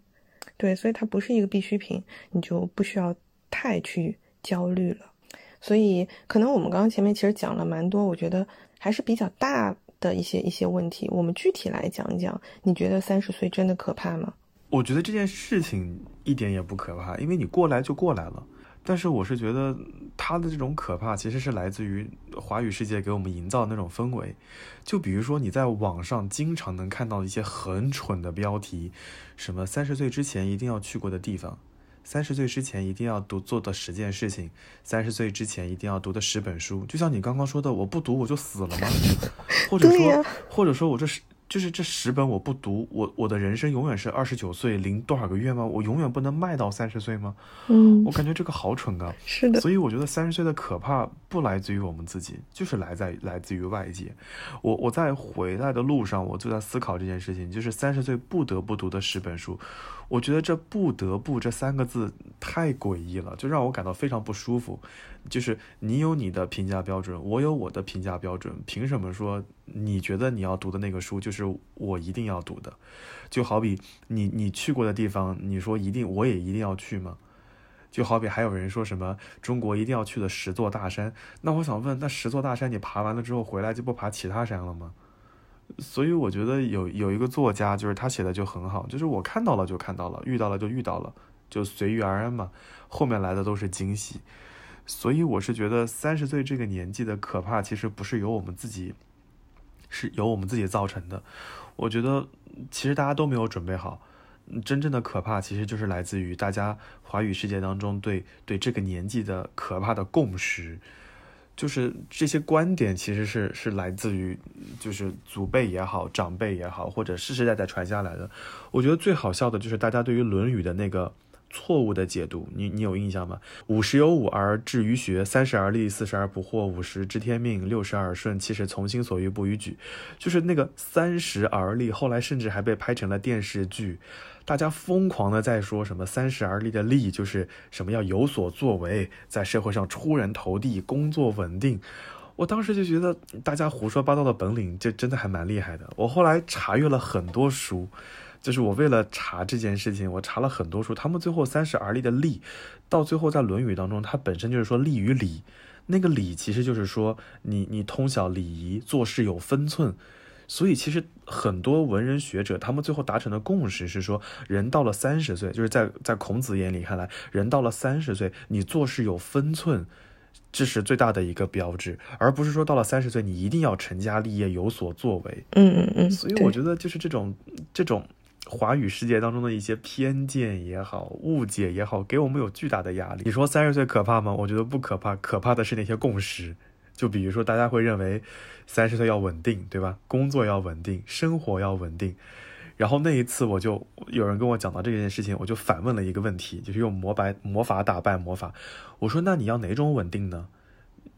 Speaker 3: 对，所以它不是一个必需品，你就不需要太去焦虑了。所以可能我们刚刚前面其实讲了蛮多，我觉得还是比较大的一些一些问题。我们具体来讲一讲，你觉得三十岁真的可怕吗？
Speaker 1: 我觉得这件事情一点也不可怕，因为你过来就过来了。但是我是觉得他的这种可怕，其实是来自于华语世界给我们营造的那种氛围。就比如说你在网上经常能看到一些很蠢的标题，什么三十岁之前一定要去过的地方，三十岁之前一定要读做的十件事情，三十岁之前一定要读的十本书。就像你刚刚说的，我不读我就死了吗？或者说，或者说我这是。就是这十本我不读，我我的人生永远是二十九岁零多少个月吗？我永远不能卖到三十岁吗？
Speaker 3: 嗯，
Speaker 1: 我感觉这个好蠢啊。
Speaker 3: 是的，
Speaker 1: 所以我觉得三十岁的可怕不来自于我们自己，就是来在来自于外界。我我在回来的路上，我就在思考这件事情，就是三十岁不得不读的十本书。我觉得这不得不这三个字太诡异了，就让我感到非常不舒服。就是你有你的评价标准，我有我的评价标准，凭什么说你觉得你要读的那个书就是我一定要读的？就好比你你去过的地方，你说一定我也一定要去吗？就好比还有人说什么中国一定要去的十座大山，那我想问，那十座大山你爬完了之后回来就不爬其他山了吗？所以我觉得有有一个作家，就是他写的就很好，就是我看到了就看到了，遇到了就遇到了，就随遇而安嘛，后面来的都是惊喜。所以我是觉得三十岁这个年纪的可怕，其实不是由我们自己，是由我们自己造成的。我觉得其实大家都没有准备好，真正的可怕其实就是来自于大家华语世界当中对对这个年纪的可怕的共识，就是这些观点其实是是来自于就是祖辈也好，长辈也好，或者世世代代传下来的。我觉得最好笑的就是大家对于《论语》的那个。错误的解读，你你有印象吗？五十有五而志于学，三十而立，四十而不惑，五十知天命，六十耳顺，七十从心所欲不逾矩。就是那个三十而立，后来甚至还被拍成了电视剧，大家疯狂的在说什么三十而立的立就是什么要有所作为，在社会上出人头地，工作稳定。我当时就觉得大家胡说八道的本领，这真的还蛮厉害的。我后来查阅了很多书。就是我为了查这件事情，我查了很多书。他们最后三十而立的立，到最后在《论语》当中，它本身就是说立于礼。那个礼其实就是说你你通晓礼仪，做事有分寸。所以其实很多文人学者他们最后达成的共识是说，人到了三十岁，就是在在孔子眼里看来，人到了三十岁，你做事有分寸，这是最大的一个标志，而不是说到了三十岁你一定要成家立业有所作为。
Speaker 3: 嗯嗯嗯。
Speaker 1: 所以我觉得就是这种这种。华语世界当中的一些偏见也好，误解也好，给我们有巨大的压力。你说三十岁可怕吗？我觉得不可怕，可怕的是那些共识。就比如说，大家会认为三十岁要稳定，对吧？工作要稳定，生活要稳定。然后那一次，我就有人跟我讲到这件事情，我就反问了一个问题，就是用魔白魔法打败魔法。我说：那你要哪种稳定呢？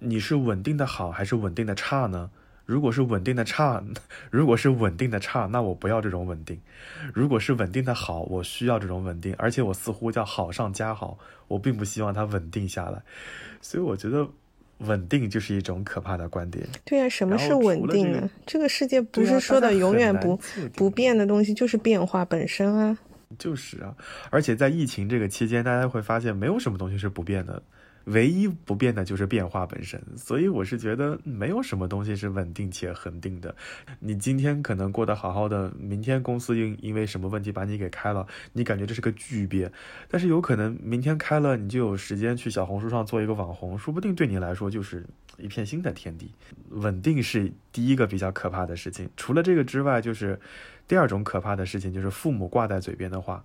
Speaker 1: 你是稳定的好，还是稳定的差呢？如果是稳定的差，(laughs) 如果是稳定的差，那我不要这种稳定；如果是稳定的好，我需要这种稳定，而且我似乎叫好上加好，我并不希望它稳定下来。所以我觉得稳定就是一种可怕的观点。
Speaker 3: 对呀，什么是稳定呢？这个世界不是说的永远不不变的东西就是变化本身啊。
Speaker 1: 就是啊，而且在疫情这个期间，大家会发现没有什么东西是不变的。唯一不变的就是变化本身，所以我是觉得没有什么东西是稳定且恒定的。你今天可能过得好好的，明天公司因因为什么问题把你给开了，你感觉这是个巨变，但是有可能明天开了，你就有时间去小红书上做一个网红，说不定对你来说就是一片新的天地。稳定是第一个比较可怕的事情，除了这个之外，就是第二种可怕的事情，就是父母挂在嘴边的话。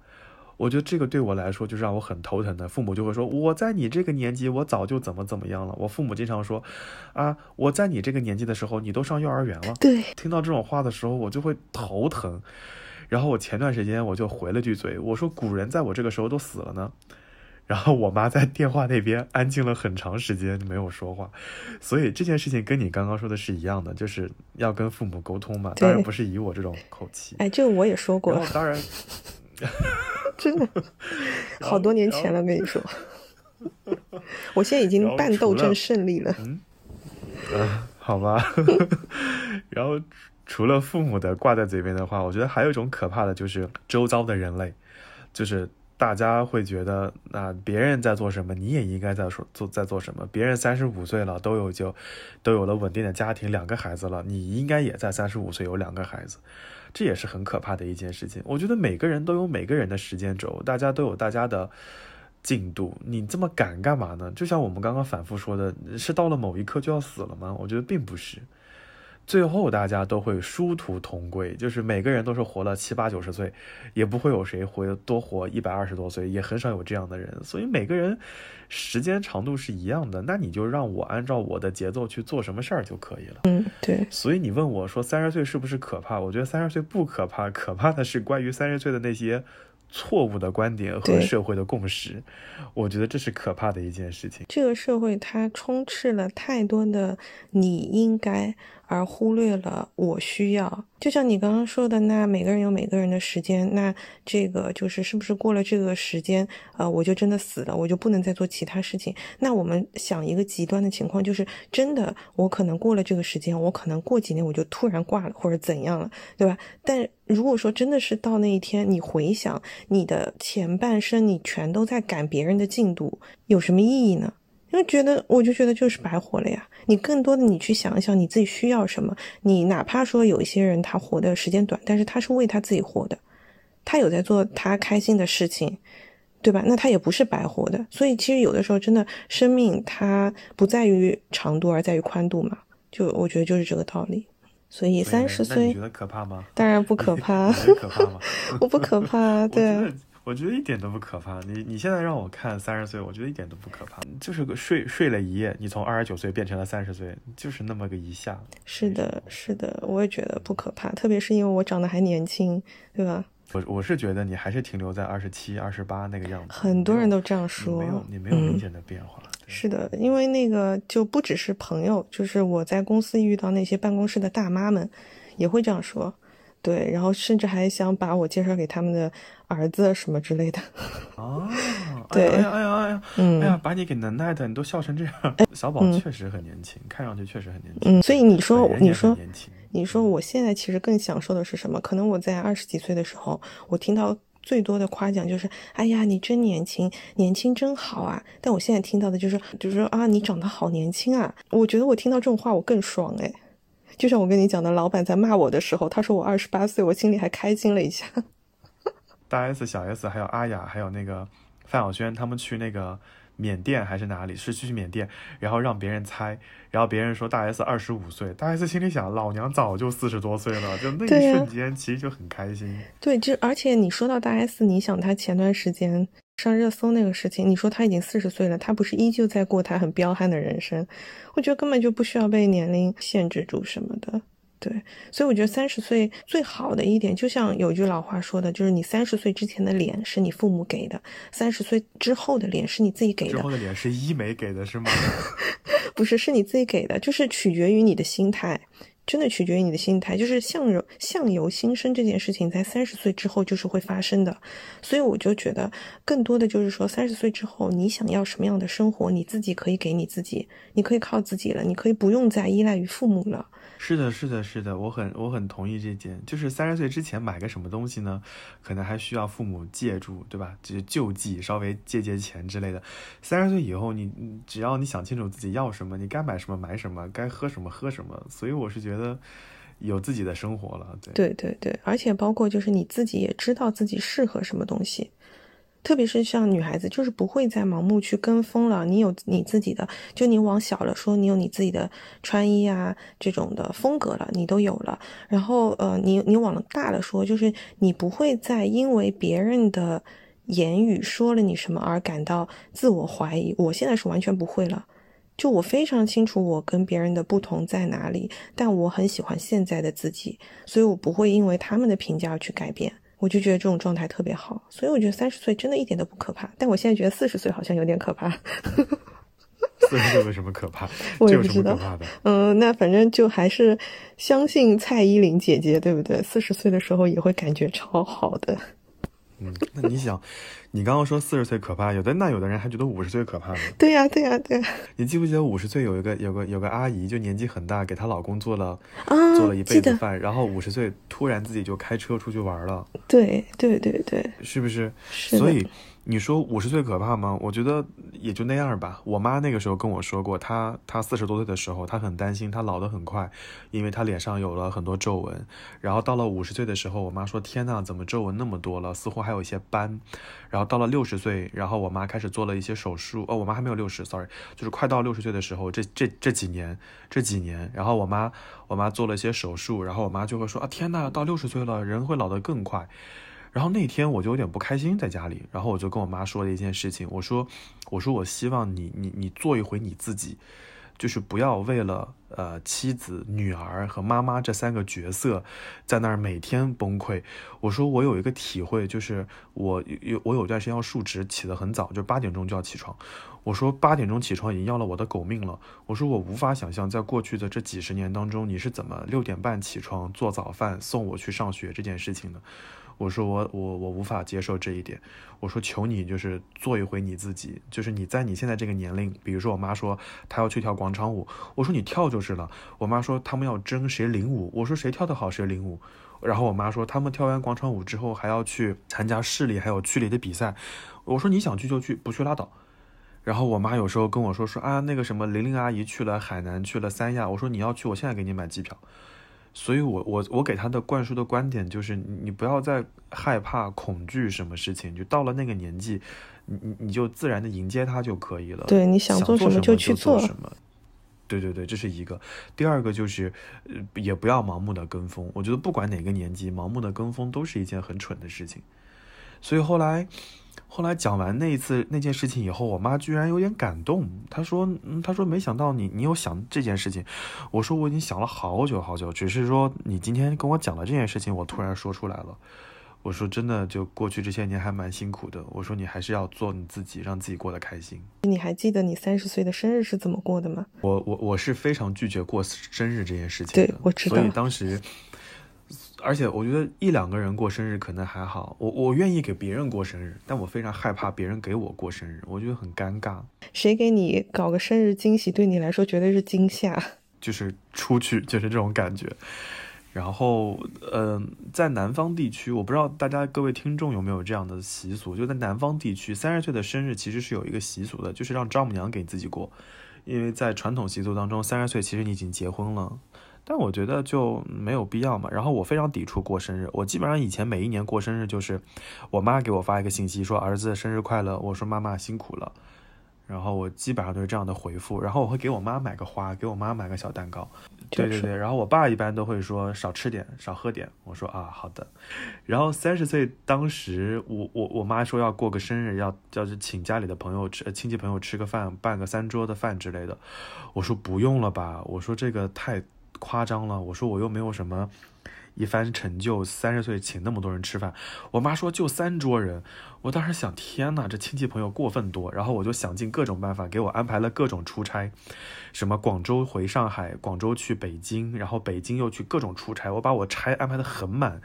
Speaker 1: 我觉得这个对我来说就是让我很头疼的。父母就会说：“我在你这个年纪，我早就怎么怎么样了。”我父母经常说：“啊，我在你这个年纪的时候，你都上幼儿园了。”
Speaker 3: 对，
Speaker 1: 听到这种话的时候，我就会头疼。然后我前段时间我就回了句嘴，我说：“古人在我这个时候都死了呢。”然后我妈在电话那边安静了很长时间没有说话。所以这件事情跟你刚刚说的是一样的，就是要跟父母沟通嘛。当然不是以我这种口气。
Speaker 3: 哎，这个我也说过。
Speaker 1: 然后当然。(laughs)
Speaker 3: 真的，好多年前了，跟你说，(laughs) 我现在已经半斗争胜利了。
Speaker 1: 嗯，好吧。(laughs) 然后除了父母的挂在嘴边的话，我觉得还有一种可怕的就是周遭的人类，就是大家会觉得，那别人在做什么，你也应该在说做在做什么。别人三十五岁了，都有就都有了稳定的家庭，两个孩子了，你应该也在三十五岁有两个孩子。这也是很可怕的一件事情。我觉得每个人都有每个人的时间轴，大家都有大家的进度，你这么赶干嘛呢？就像我们刚刚反复说的，是到了某一刻就要死了吗？我觉得并不是。最后大家都会殊途同归，就是每个人都是活了七八九十岁，也不会有谁活多活一百二十多岁，也很少有这样的人。所以每个人时间长度是一样的，那你就让我按照我的节奏去做什么事儿就可以了。
Speaker 3: 嗯，对。
Speaker 1: 所以你问我说三十岁是不是可怕？我觉得三十岁不可怕，可怕的是关于三十岁的那些错误的观点和社会的共识。我觉得这是可怕的一件事情。
Speaker 3: 这个社会它充斥了太多的你应该。而忽略了我需要，就像你刚刚说的，那每个人有每个人的时间，那这个就是是不是过了这个时间，呃，我就真的死了，我就不能再做其他事情？那我们想一个极端的情况，就是真的，我可能过了这个时间，我可能过几年我就突然挂了或者怎样了，对吧？但如果说真的是到那一天，你回想你的前半生，你全都在赶别人的进度，有什么意义呢？因为觉得，我就觉得就是白活了呀。你更多的你去想一想，你自己需要什么。你哪怕说有一些人他活的时间短，但是他是为他自己活的，他有在做他开心的事情，对吧？那他也不是白活的。所以其实有的时候真的生命它不在于长度，而在于宽度嘛。就我觉得就是这个道理。所以三十岁，(laughs)
Speaker 1: 你觉得可怕吗？
Speaker 3: 当然不可怕。
Speaker 1: 可怕吗？
Speaker 3: 我不可怕，(laughs) 对。
Speaker 1: 我觉得一点都不可怕。你你现在让我看三十岁，我觉得一点都不可怕。就是个睡睡了一夜，你从二十九岁变成了三十岁，就是那么个一下。
Speaker 3: 是的，是的，我也觉得不可怕。特别是因为我长得还年轻，对吧？
Speaker 1: 我我是觉得你还是停留在二十七、二十八那个样子。
Speaker 3: 很多人都这样说，
Speaker 1: 没有你没有明显的变化。
Speaker 3: 是的，因为那个就不只是朋友，就是我在公司遇到那些办公室的大妈们，也会这样说。对，然后甚至还想把我介绍给他们的儿子什么之类的。
Speaker 1: 哦，(laughs)
Speaker 3: 对，
Speaker 1: 哎呀，哎呀，哎呀，哎呀，把你给能耐的，你都笑成这样。小宝确实很年轻，看上去确实很年轻。
Speaker 3: 嗯，所以你说，你说，你说，我现在其实更享受的是什么？可能我在二十几岁的时候，我听到最多的夸奖就是“哎呀，你真年轻，年轻真好啊”。但我现在听到的就是，就是说啊，你长得好年轻啊。我觉得我听到这种话，我更爽哎。就像我跟你讲的，老板在骂我的时候，他说我二十八岁，我心里还开心了一下。
Speaker 1: 大 S、小 S 还有阿雅，还有那个范晓萱，他们去那个缅甸还是哪里？是去缅甸，然后让别人猜，然后别人说大 S 二十五岁，大 S 心里想，老娘早就四十多岁了，(laughs) 就那一瞬间其实就很开心。
Speaker 3: 对，就而且你说到大 S，你想她前段时间。上热搜那个事情，你说她已经四十岁了，她不是依旧在过她很彪悍的人生？我觉得根本就不需要被年龄限制住什么的。对，所以我觉得三十岁最好的一点，就像有句老话说的，就是你三十岁之前的脸是你父母给的，三十岁之后的脸是你自己给的。之
Speaker 1: 后的脸是医美给的是吗？(laughs)
Speaker 3: 不是，是你自己给的，就是取决于你的心态。真的取决于你的心态，就是相由相由心生这件事情，在三十岁之后就是会发生的，所以我就觉得，更多的就是说，三十岁之后，你想要什么样的生活，你自己可以给你自己，你可以靠自己了，你可以不用再依赖于父母了。
Speaker 1: 是的，是的，是的，我很我很同意这点。就是三十岁之前买个什么东西呢，可能还需要父母借助，对吧？就是救济，稍微借借钱之类的。三十岁以后，你只要你想清楚自己要什么，你该买什么买什么，该喝什么喝什么。所以我是觉得有自己的生活了。
Speaker 3: 对对对，而且包括就是你自己也知道自己适合什么东西。特别是像女孩子，就是不会再盲目去跟风了。你有你自己的，就你往小了说，你有你自己的穿衣啊这种的风格了，你都有了。然后呃，你你往大了说，就是你不会再因为别人的言语说了你什么而感到自我怀疑。我现在是完全不会了，就我非常清楚我跟别人的不同在哪里，但我很喜欢现在的自己，所以我不会因为他们的评价而去改变。我就觉得这种状态特别好，所以我觉得三十岁真的一点都不可怕。但我现在觉得四十岁好像有点可怕。
Speaker 1: 四十岁有什么可怕？(laughs)
Speaker 3: 我也不知道。嗯，那反正就还是相信蔡依林姐姐，对不对？四十岁的时候也会感觉超好的。
Speaker 1: 嗯，(laughs) 那你想，你刚刚说四十岁可怕，有的那有的人还觉得五十岁可怕呢。
Speaker 3: 对呀，对呀，对。
Speaker 1: 你记不记得五十岁有一个有个有个阿姨，就年纪很大，给她老公做了做了一辈子饭，然后五十岁突然自己就开车出去玩了。
Speaker 3: 对对对对，
Speaker 1: 是不是？所以你说五十岁可怕吗？我觉得也就那样吧。我妈那个时候跟我说过，她她四十多岁的时候，她很担心她老得很快，因为她脸上有了很多皱纹。然后到了五十岁的时候，我妈说：“天呐，怎么皱纹那么多了？似乎还有一些斑。”然后到了六十岁，然后我妈开始做了一些手术。哦，我妈还没有六十，sorry，就是快到六十岁的时候，这这这几年这几年，然后我妈我妈做了一些手术，然后我妈就会说：“啊，天呐，到六十岁了，人会老得更快。”然后那天我就有点不开心，在家里，然后我就跟我妈说了一件事情，我说，我说我希望你，你，你做一回你自己，就是不要为了呃妻子、女儿和妈妈这三个角色，在那儿每天崩溃。我说我有一个体会，就是我有我有段时间要述职，起得很早，就八点钟就要起床。我说八点钟起床已经要了我的狗命了。我说我无法想象，在过去的这几十年当中，你是怎么六点半起床做早饭送我去上学这件事情的。我说我我我无法接受这一点。我说求你就是做一回你自己，就是你在你现在这个年龄，比如说我妈说她要去跳广场舞，我说你跳就是了。我妈说他们要争谁领舞，我说谁跳得好谁领舞。然后我妈说他们跳完广场舞之后还要去参加市里还有区里的比赛，我说你想去就去，不去拉倒。然后我妈有时候跟我说说啊那个什么玲玲阿姨去了海南去了三亚，我说你要去，我现在给你买机票。所以，我我我给他的灌输的观点就是，你不要再害怕、恐惧什么事情，就到了那个年纪，你你你就自然的迎接他就可以了。
Speaker 3: 对，你
Speaker 1: 想
Speaker 3: 做什
Speaker 1: 么
Speaker 3: 就去
Speaker 1: 做什么。对对对，这是一个。第二个就是，呃，也不要盲目的跟风。我觉得不管哪个年纪，盲目的跟风都是一件很蠢的事情。所以后来。后来讲完那一次那件事情以后，我妈居然有点感动。她说：“嗯，她说没想到你你有想这件事情。”我说：“我已经想了好久好久，只是说你今天跟我讲了这件事情，我突然说出来了。”我说：“真的，就过去这些年还蛮辛苦的。”我说：“你还是要做你自己，让自己过得开心。”
Speaker 3: 你还记得你三十岁的生日是怎么过的吗？
Speaker 1: 我我我是非常拒绝过生日这件事情
Speaker 3: 的，我知道。
Speaker 1: 所以当时。而且我觉得一两个人过生日可能还好，我我愿意给别人过生日，但我非常害怕别人给我过生日，我觉得很尴尬。
Speaker 3: 谁给你搞个生日惊喜，对你来说绝对是惊吓。(laughs)
Speaker 1: 就是出去，(laughs) 就是这种感觉。然后，嗯，在南方地区，我不知道大家各位听众有没有这样的习俗，就在南方地区，三十岁的生日其实是有一个习俗的，就是让丈母娘给自己过，因为在传统习俗当中，三十岁其实你已经结婚了。但我觉得就没有必要嘛。然后我非常抵触过生日，我基本上以前每一年过生日就是我妈给我发一个信息说儿子生日快乐，我说妈妈辛苦了，然后我基本上都是这样的回复。然后我会给我妈买个花，给我妈买个小蛋糕。对对对。然后我爸一般都会说少吃点，少喝点。我说啊好的。然后三十岁当时我我我妈说要过个生日，要要是请家里的朋友吃亲戚朋友吃个饭，办个三桌的饭之类的。我说不用了吧，我说这个太。夸张了，我说我又没有什么一番成就，三十岁请那么多人吃饭，我妈说就三桌人，我当时想，天呐，这亲戚朋友过分多，然后我就想尽各种办法给我安排了各种出差，什么广州回上海，广州去北京，然后北京又去各种出差，我把我差安排的很满。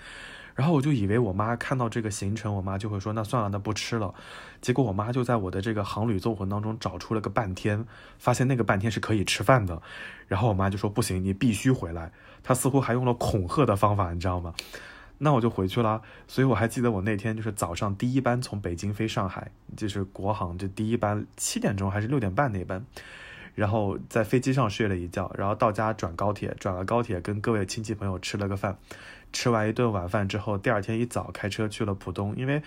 Speaker 1: 然后我就以为我妈看到这个行程，我妈就会说那算了，那不吃了。结果我妈就在我的这个航旅纵魂当中找出了个半天，发现那个半天是可以吃饭的。然后我妈就说不行，你必须回来。她似乎还用了恐吓的方法，你知道吗？那我就回去了。所以我还记得我那天就是早上第一班从北京飞上海，就是国航就第一班七点钟还是六点半那班。然后在飞机上睡了一觉，然后到家转高铁，转了高铁跟各位亲戚朋友吃了个饭。吃完一顿晚饭之后，第二天一早开车去了浦东，因为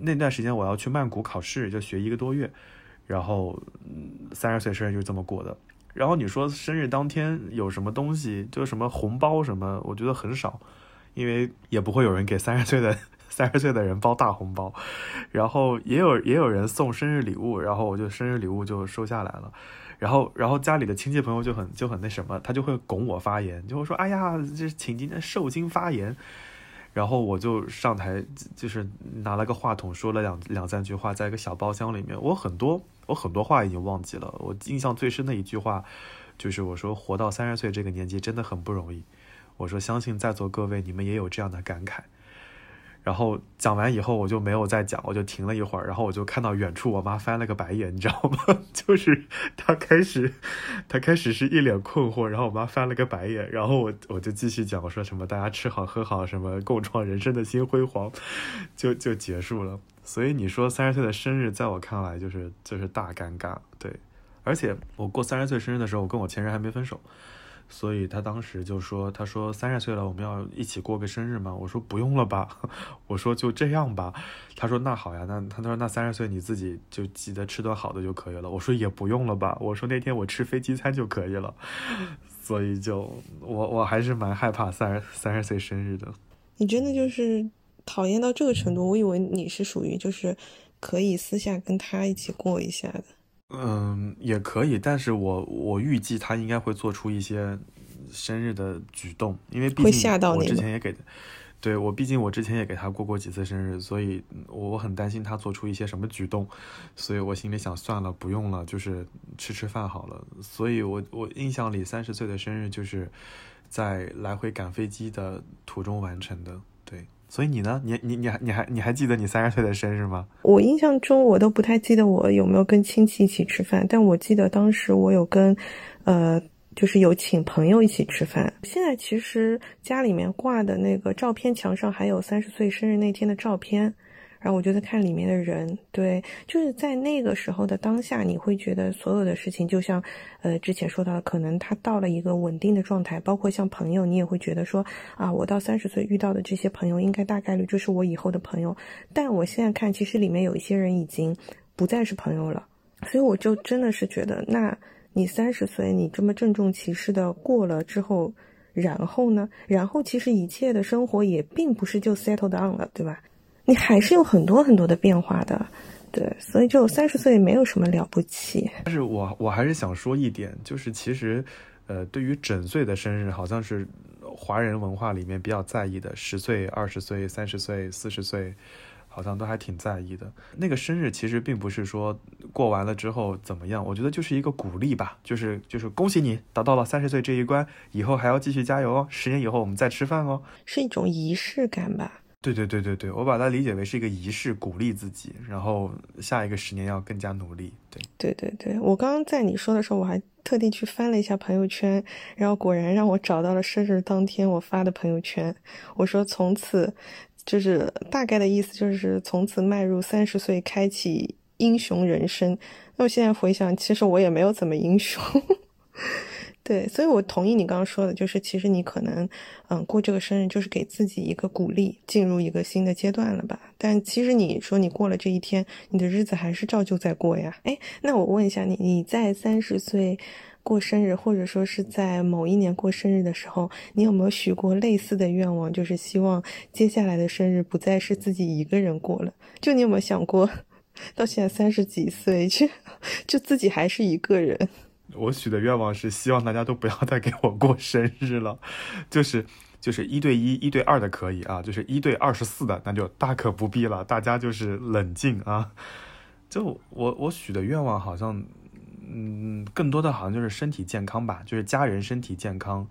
Speaker 1: 那段时间我要去曼谷考试，就学一个多月。然后三十岁生日就是这么过的。然后你说生日当天有什么东西，就什么红包什么，我觉得很少，因为也不会有人给三十岁的 (laughs) 三十岁的人包大红包。然后也有也有人送生日礼物，然后我就生日礼物就收下来了。然后，然后家里的亲戚朋友就很就很那什么，他就会拱我发言，就会说：“哎呀，这请今天受精发言。”然后我就上台，就是拿了个话筒说了两两三句话，在一个小包厢里面。我很多我很多话已经忘记了，我印象最深的一句话，就是我说：“活到三十岁这个年纪真的很不容易。”我说：“相信在座各位，你们也有这样的感慨。”然后讲完以后，我就没有再讲，我就停了一会儿，然后我就看到远处我妈翻了个白眼，你知道吗？(laughs) 就是她开始，她开始是一脸困惑，然后我妈翻了个白眼，然后我我就继续讲，我说什么大家吃好喝好，什么共创人生的新辉煌，就 (laughs) 就结束了。所以你说三十岁的生日，在我看来就是就是大尴尬。对，而且我过三十岁生日的时候，我跟我前任还没分手。所以他当时就说：“他说三十岁了，我们要一起过个生日吗？”我说：“不用了吧。(laughs) ”我说：“就这样吧。”他说：“那好呀，那他说那三十岁你自己就记得吃顿好的就可以了。”我说：“也不用了吧。”我说：“那天我吃飞机餐就可以了。(laughs) ”所以就我我还是蛮害怕三十三十岁生日的。
Speaker 3: 你真的就是讨厌到这个程度？我以为你是属于就是可以私下跟他一起过一下的。
Speaker 1: 嗯，也可以，但是我我预计他应该会做出一些生日的举动，因为毕竟我之前也给，对我毕竟我之前也给他过过几次生日，所以我很担心他做出一些什么举动，所以我心里想算了，不用了，就是吃吃饭好了。所以我我印象里三十岁的生日就是在来回赶飞机的途中完成的，对。所以你呢？你你你还你还你还记得你三十岁的生日吗？
Speaker 3: 我印象中我都不太记得我有没有跟亲戚一起吃饭，但我记得当时我有跟，呃，就是有请朋友一起吃饭。现在其实家里面挂的那个照片墙上还有三十岁生日那天的照片。然后我就在看里面的人，对，就是在那个时候的当下，你会觉得所有的事情就像，呃，之前说到的，可能他到了一个稳定的状态，包括像朋友，你也会觉得说，啊，我到三十岁遇到的这些朋友，应该大概率就是我以后的朋友。但我现在看，其实里面有一些人已经不再是朋友了，所以我就真的是觉得，那你三十岁，你这么郑重其事的过了之后，然后呢？然后其实一切的生活也并不是就 settle down 了，对吧？你还是有很多很多的变化的，对，所以就三十岁没有什么了不起。
Speaker 1: 但是我我还是想说一点，就是其实，呃，对于整岁的生日，好像是华人文化里面比较在意的，十岁、二十岁、三十岁、四十岁，好像都还挺在意的。那个生日其实并不是说过完了之后怎么样，我觉得就是一个鼓励吧，就是就是恭喜你达到了三十岁这一关，以后还要继续加油哦，十年以后我们再吃饭哦，
Speaker 3: 是一种仪式感吧。
Speaker 1: 对对对对对，我把它理解为是一个仪式，鼓励自己，然后下一个十年要更加努力。对
Speaker 3: 对对对，我刚刚在你说的时候，我还特地去翻了一下朋友圈，然后果然让我找到了生日当天我发的朋友圈。我说从此就是大概的意思，就是从此迈入三十岁，开启英雄人生。那我现在回想，其实我也没有怎么英雄。对，所以我同意你刚刚说的，就是其实你可能，嗯，过这个生日就是给自己一个鼓励，进入一个新的阶段了吧。但其实你说你过了这一天，你的日子还是照旧在过呀。哎，那我问一下你，你在三十岁过生日，或者说是在某一年过生日的时候，你有没有许过类似的愿望，就是希望接下来的生日不再是自己一个人过了？就你有没有想过，(laughs) 到现在三十几岁，就 (laughs) 就自己还是一个人？
Speaker 1: 我许的愿望是希望大家都不要再给我过生日了，就是就是一对一、一对二的可以啊，就是一对二十四的那就大可不必了，大家就是冷静啊。就我我许的愿望好像，嗯，更多的好像就是身体健康吧，就是家人身体健康，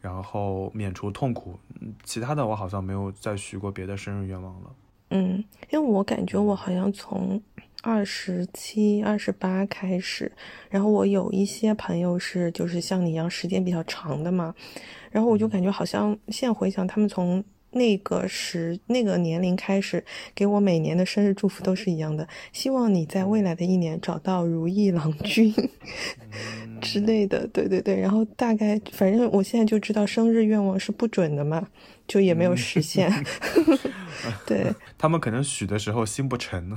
Speaker 1: 然后免除痛苦。其他的我好像没有再许过别的生日愿望了。
Speaker 3: 嗯，因为我感觉我好像从。二十七、二十八开始，然后我有一些朋友是就是像你一样时间比较长的嘛，然后我就感觉好像现在回想，他们从那个时那个年龄开始给我每年的生日祝福都是一样的，希望你在未来的一年找到如意郎君 (laughs) 之类的，对对对，然后大概反正我现在就知道生日愿望是不准的嘛。就也没有实现，(laughs) 对 (laughs)
Speaker 1: 他们可能许的时候心不诚，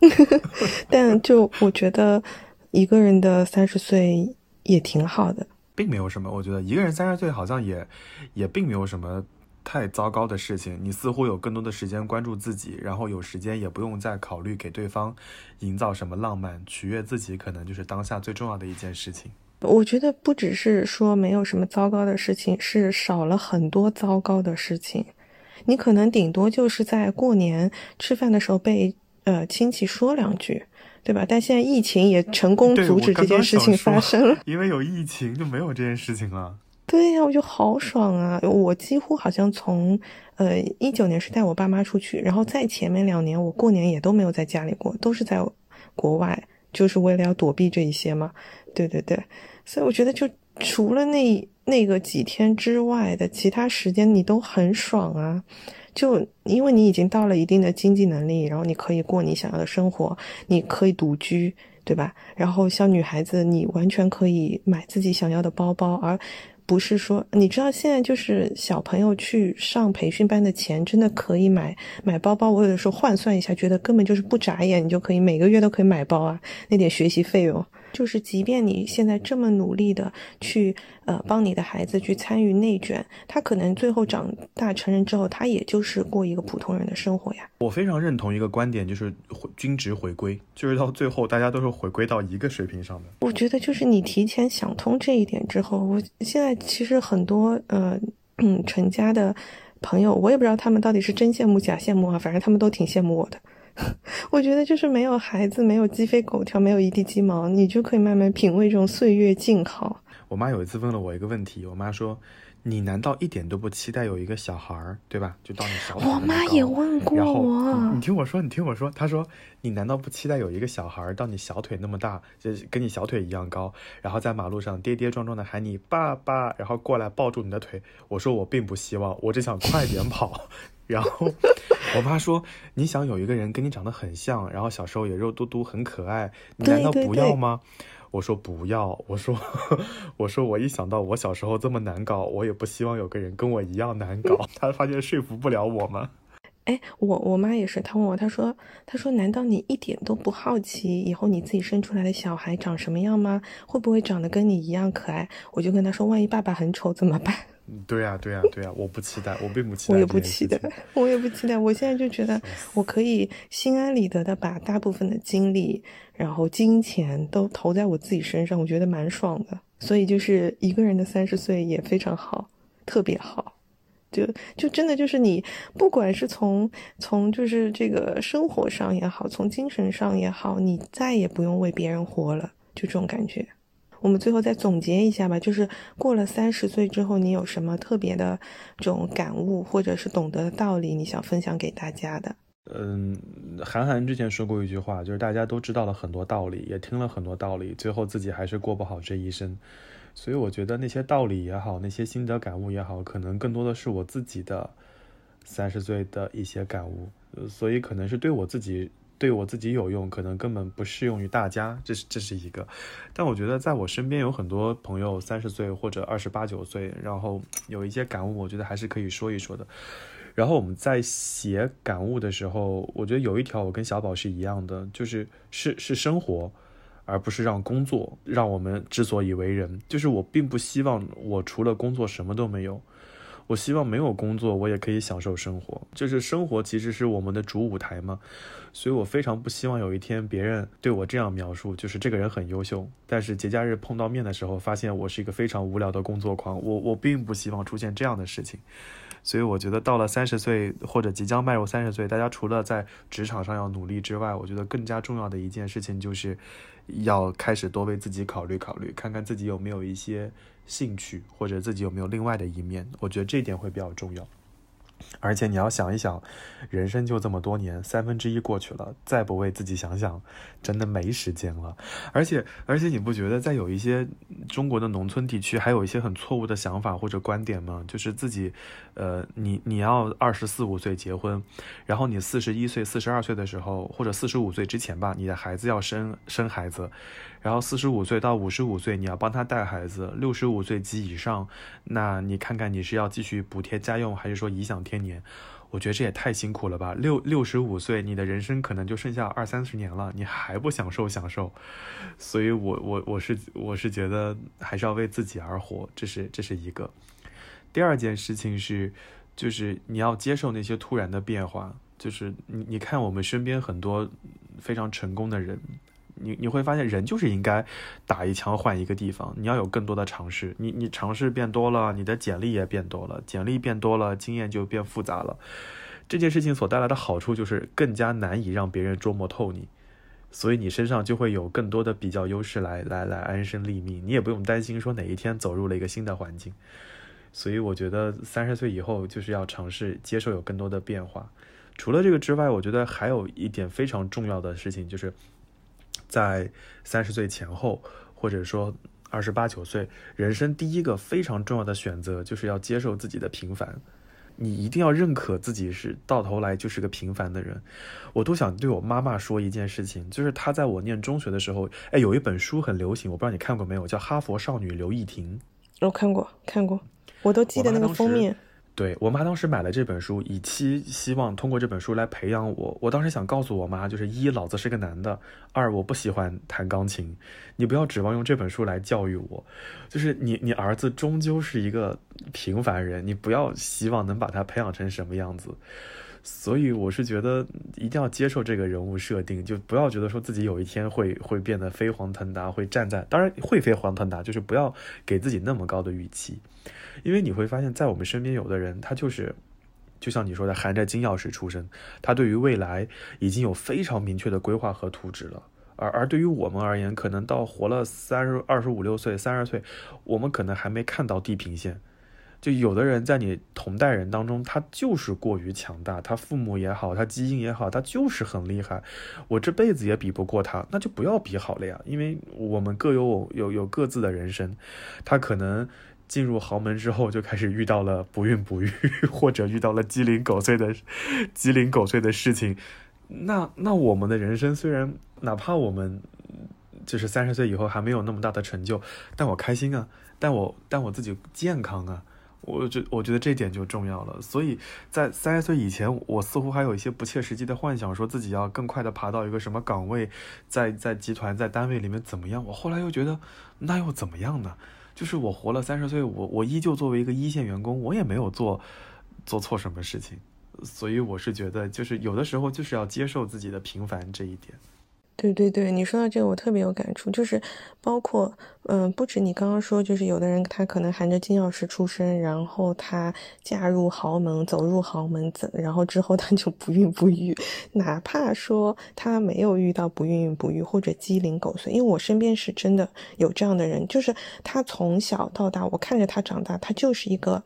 Speaker 1: (laughs)
Speaker 3: 但就我觉得一个人的三十岁也挺好的，
Speaker 1: 并没有什么。我觉得一个人三十岁好像也也并没有什么太糟糕的事情。你似乎有更多的时间关注自己，然后有时间也不用再考虑给对方营造什么浪漫，取悦自己可能就是当下最重要的一件事情。
Speaker 3: 我觉得不只是说没有什么糟糕的事情，是少了很多糟糕的事情。你可能顶多就是在过年吃饭的时候被呃亲戚说两句，对吧？但现在疫情也成功阻止这件事情发生了，
Speaker 1: 因为有疫情就没有这件事情了。(laughs)
Speaker 3: 对呀，我就好爽啊！我几乎好像从呃一九年是带我爸妈出去，然后在前面两年我过年也都没有在家里过，都是在国外，就是为了要躲避这一些嘛。对对对，所以我觉得就除了那那个几天之外的其他时间，你都很爽啊！就因为你已经到了一定的经济能力，然后你可以过你想要的生活，你可以独居，对吧？然后像女孩子，你完全可以买自己想要的包包，而不是说，你知道现在就是小朋友去上培训班的钱，真的可以买买包包。我有的时候换算一下，觉得根本就是不眨眼，你就可以每个月都可以买包啊，那点学习费用。就是即便你现在这么努力的去呃帮你的孩子去参与内卷，他可能最后长大成人之后，他也就是过一个普通人的生活呀。
Speaker 1: 我非常认同一个观点，就是回均值回归，就是到最后大家都是回归到一个水平上的。
Speaker 3: 我觉得就是你提前想通这一点之后，我现在其实很多呃嗯成家的朋友，我也不知道他们到底是真羡慕假羡慕啊，反正他们都挺羡慕我的。(laughs) 我觉得就是没有孩子，没有鸡飞狗跳，没有一地鸡毛，你就可以慢慢品味这种岁月静好。
Speaker 1: 我妈有一次问了我一个问题，我妈说。你难道一点都不期待有一个小孩儿，对吧？就到你小腿
Speaker 3: 我妈也问过我。
Speaker 1: 你听我说，你听我说，她说你难道不期待有一个小孩儿到你小腿那么大，就跟你小腿一样高，然后在马路上跌跌撞撞的喊你爸爸，然后过来抱住你的腿？我说我并不希望，我只想快点跑。(laughs) 然后我妈说你想有一个人跟你长得很像，然后小时候也肉嘟嘟很可爱，你难道不要吗？我说不要，我说，(laughs) 我说我一想到我小时候这么难搞，我也不希望有个人跟我一样难搞。(laughs) 他发现说服不了我吗？
Speaker 3: 哎，我我妈也是，她问我，她说，她说，难道你一点都不好奇以后你自己生出来的小孩长什么样吗？会不会长得跟你一样可爱？我就跟她说，万一爸爸很丑怎么办？
Speaker 1: 对呀，对呀，对呀，我不期待，我并不期待。
Speaker 3: 我也不期待，(laughs) 我也不期待。我现在就觉得，我可以心安理得的把大部分的精力，然后金钱都投在我自己身上，我觉得蛮爽的。所以就是一个人的三十岁也非常好，特别好。就就真的就是你，不管是从从就是这个生活上也好，从精神上也好，你再也不用为别人活了，就这种感觉。我们最后再总结一下吧，就是过了三十岁之后，你有什么特别的这种感悟，或者是懂得的道理，你想分享给大家的？
Speaker 1: 嗯，韩寒之前说过一句话，就是大家都知道了很多道理，也听了很多道理，最后自己还是过不好这一生。所以我觉得那些道理也好，那些心得感悟也好，可能更多的是我自己的三十岁的一些感悟，所以可能是对我自己。对我自己有用，可能根本不适用于大家，这是这是一个。但我觉得在我身边有很多朋友三十岁或者二十八九岁，然后有一些感悟，我觉得还是可以说一说的。然后我们在写感悟的时候，我觉得有一条我跟小宝是一样的，就是是是生活，而不是让工作让我们之所以为人。就是我并不希望我除了工作什么都没有。我希望没有工作，我也可以享受生活。就是生活其实是我们的主舞台嘛，所以我非常不希望有一天别人对我这样描述，就是这个人很优秀，但是节假日碰到面的时候，发现我是一个非常无聊的工作狂。我我并不希望出现这样的事情，所以我觉得到了三十岁或者即将迈入三十岁，大家除了在职场上要努力之外，我觉得更加重要的一件事情就是要开始多为自己考虑考虑，看看自己有没有一些。兴趣或者自己有没有另外的一面，我觉得这点会比较重要。而且你要想一想，人生就这么多年，三分之一过去了，再不为自己想想，真的没时间了。而且，而且你不觉得在有一些中国的农村地区，还有一些很错误的想法或者观点吗？就是自己，呃，你你要二十四五岁结婚，然后你四十一岁、四十二岁的时候，或者四十五岁之前吧，你的孩子要生生孩子。然后四十五岁到五十五岁，你要帮他带孩子；六十五岁及以上，那你看看你是要继续补贴家用，还是说颐享天年？我觉得这也太辛苦了吧！六六十五岁，你的人生可能就剩下二三十年了，你还不享受享受？所以，我我我是我是觉得还是要为自己而活，这是这是一个。第二件事情是，就是你要接受那些突然的变化，就是你你看我们身边很多非常成功的人。你你会发现，人就是应该打一枪换一个地方。你要有更多的尝试，你你尝试变多了，你的简历也变多了，简历变多了，经验就变复杂了。这件事情所带来的好处就是更加难以让别人捉摸透你，所以你身上就会有更多的比较优势来来来安身立命。你也不用担心说哪一天走入了一个新的环境。所以我觉得三十岁以后就是要尝试接受有更多的变化。除了这个之外，我觉得还有一点非常重要的事情就是。在三十岁前后，或者说二十八九岁，人生第一个非常重要的选择，就是要接受自己的平凡。你一定要认可自己是到头来就是个平凡的人。我都想对我妈妈说一件事情，就是她在我念中学的时候，哎，有一本书很流行，我不知道你看过没有，叫《哈佛少女刘亦婷》。
Speaker 3: 我看过，看过，我都记得那个封面。
Speaker 1: 对我妈当时买了这本书，以期希望通过这本书来培养我。我当时想告诉我妈，就是一，老子是个男的；二，我不喜欢弹钢琴。你不要指望用这本书来教育我，就是你，你儿子终究是一个平凡人，你不要希望能把他培养成什么样子。所以我是觉得一定要接受这个人物设定，就不要觉得说自己有一天会会变得飞黄腾达，会站在当然会飞黄腾达，就是不要给自己那么高的预期，因为你会发现在我们身边有的人他就是就像你说的含着金钥匙出生，他对于未来已经有非常明确的规划和图纸了，而而对于我们而言，可能到活了三十二十五六岁、三十岁，我们可能还没看到地平线。就有的人在你同代人当中，他就是过于强大，他父母也好，他基因也好，他就是很厉害，我这辈子也比不过他，那就不要比好了呀，因为我们各有有有各自的人生，他可能进入豪门之后就开始遇到了不孕不育，或者遇到了鸡零狗碎的鸡零狗碎的事情，那那我们的人生虽然哪怕我们就是三十岁以后还没有那么大的成就，但我开心啊，但我但我自己健康啊。我觉我觉得这点就重要了，所以在三十岁以前，我似乎还有一些不切实际的幻想，说自己要更快的爬到一个什么岗位，在在集团在单位里面怎么样。我后来又觉得，那又怎么样呢？就是我活了三十岁，我我依旧作为一个一线员工，我也没有做做错什么事情，所以我是觉得，就是有的时候就是要接受自己的平凡这一点。
Speaker 3: 对对对，你说到这个我特别有感触，就是包括嗯，不止你刚刚说，就是有的人他可能含着金钥匙出生，然后他嫁入豪门，走入豪门，然后之后他就不孕不育，哪怕说他没有遇到不孕不育或者鸡零狗碎，因为我身边是真的有这样的人，就是他从小到大，我看着他长大，他就是一个。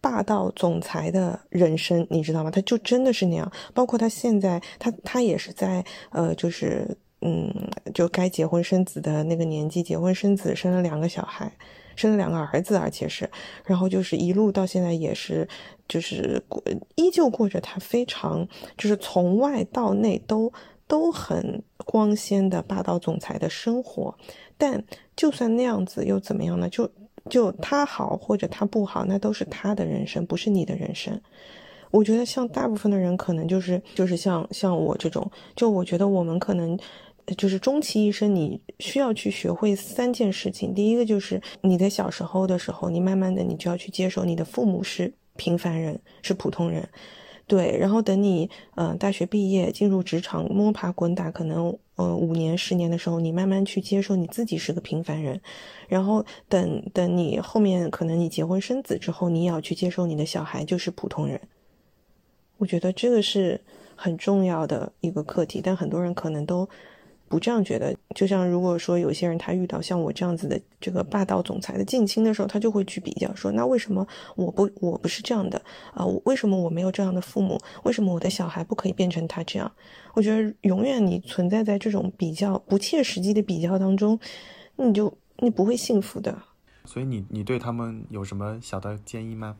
Speaker 3: 霸道总裁的人生，你知道吗？他就真的是那样。包括他现在，他他也是在呃，就是嗯，就该结婚生子的那个年纪，结婚生子，生了两个小孩，生了两个儿子，而且是，然后就是一路到现在也是，就是过依旧过着他非常就是从外到内都都很光鲜的霸道总裁的生活。但就算那样子又怎么样呢？就。就他好或者他不好，那都是他的人生，不是你的人生。我觉得像大部分的人，可能就是就是像像我这种，就我觉得我们可能就是终其一生，你需要去学会三件事情。第一个就是你在小时候的时候，你慢慢的你就要去接受你的父母是平凡人，是普通人。对，然后等你呃大学毕业进入职场摸爬滚打，可能呃五年十年的时候，你慢慢去接受你自己是个平凡人，然后等等你后面可能你结婚生子之后，你也要去接受你的小孩就是普通人。我觉得这个是很重要的一个课题，但很多人可能都。不这样觉得，就像如果说有些人他遇到像我这样子的这个霸道总裁的近亲的时候，他就会去比较说，那为什么我不我不是这样的啊？为什么我没有这样的父母？为什么我的小孩不可以变成他这样？我觉得永远你存在在这种比较不切实际的比较当中，你就你不会幸福的。
Speaker 1: 所以你你对他们有什么小的建议吗？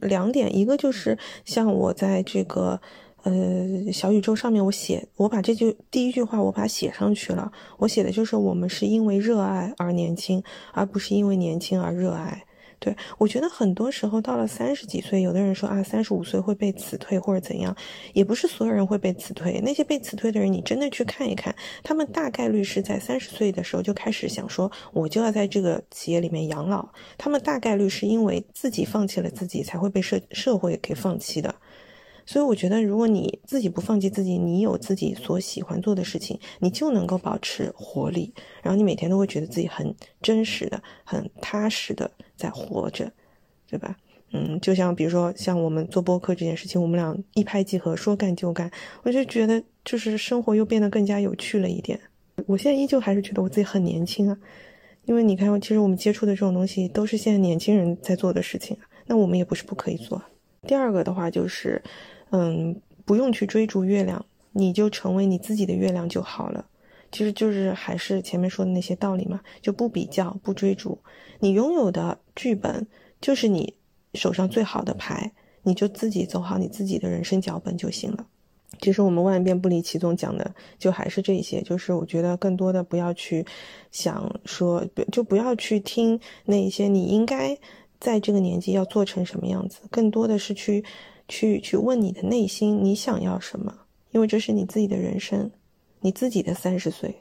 Speaker 3: 两点，一个就是像我在这个。呃，小宇宙上面我写，我把这句第一句话我把它写上去了。我写的就是我们是因为热爱而年轻，而不是因为年轻而热爱。对我觉得很多时候到了三十几岁，有的人说啊，三十五岁会被辞退或者怎样，也不是所有人会被辞退。那些被辞退的人，你真的去看一看，他们大概率是在三十岁的时候就开始想说，我就要在这个企业里面养老。他们大概率是因为自己放弃了自己，才会被社社会给放弃的。所以我觉得，如果你自己不放弃自己，你有自己所喜欢做的事情，你就能够保持活力，然后你每天都会觉得自己很真实的、很踏实的在活着，对吧？嗯，就像比如说像我们做播客这件事情，我们俩一拍即合，说干就干，我就觉得就是生活又变得更加有趣了一点。我现在依旧还是觉得我自己很年轻啊，因为你看，其实我们接触的这种东西都是现在年轻人在做的事情啊，那我们也不是不可以做。第二个的话就是。嗯，不用去追逐月亮，你就成为你自己的月亮就好了。其实就是还是前面说的那些道理嘛，就不比较，不追逐。你拥有的剧本就是你手上最好的牌，你就自己走好你自己的人生脚本就行了。其实我们万变不离其宗讲的就还是这些，就是我觉得更多的不要去想说，就不要去听那些你应该在这个年纪要做成什么样子，更多的是去去去问你的内心，你想要什么，因为这是你自己的人生，你自己的三十岁。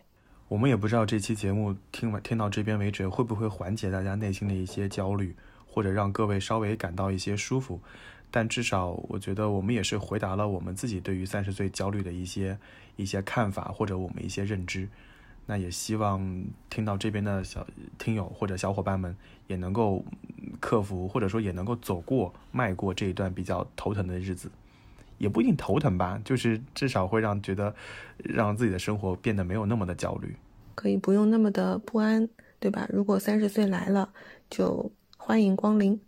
Speaker 5: 我们也不知道这期节目听完听到这边为止，会不会缓解大家内心的一些焦虑，或者让各位稍微感到一些舒服。但至少，我觉得我们也是回答了我们自己对于三十岁焦虑的一些一些看法，或者我们一些认知。那也希望听到这边的小听友或者小伙伴们也能够克服，或者说也能够走过、迈过这一段比较头疼的日子。也不一定头疼吧，就是至少会让觉得让自己的生活变得没有那么的焦虑，
Speaker 3: 可以不用那么的不安，对吧？如果三十岁来了，就欢迎光临。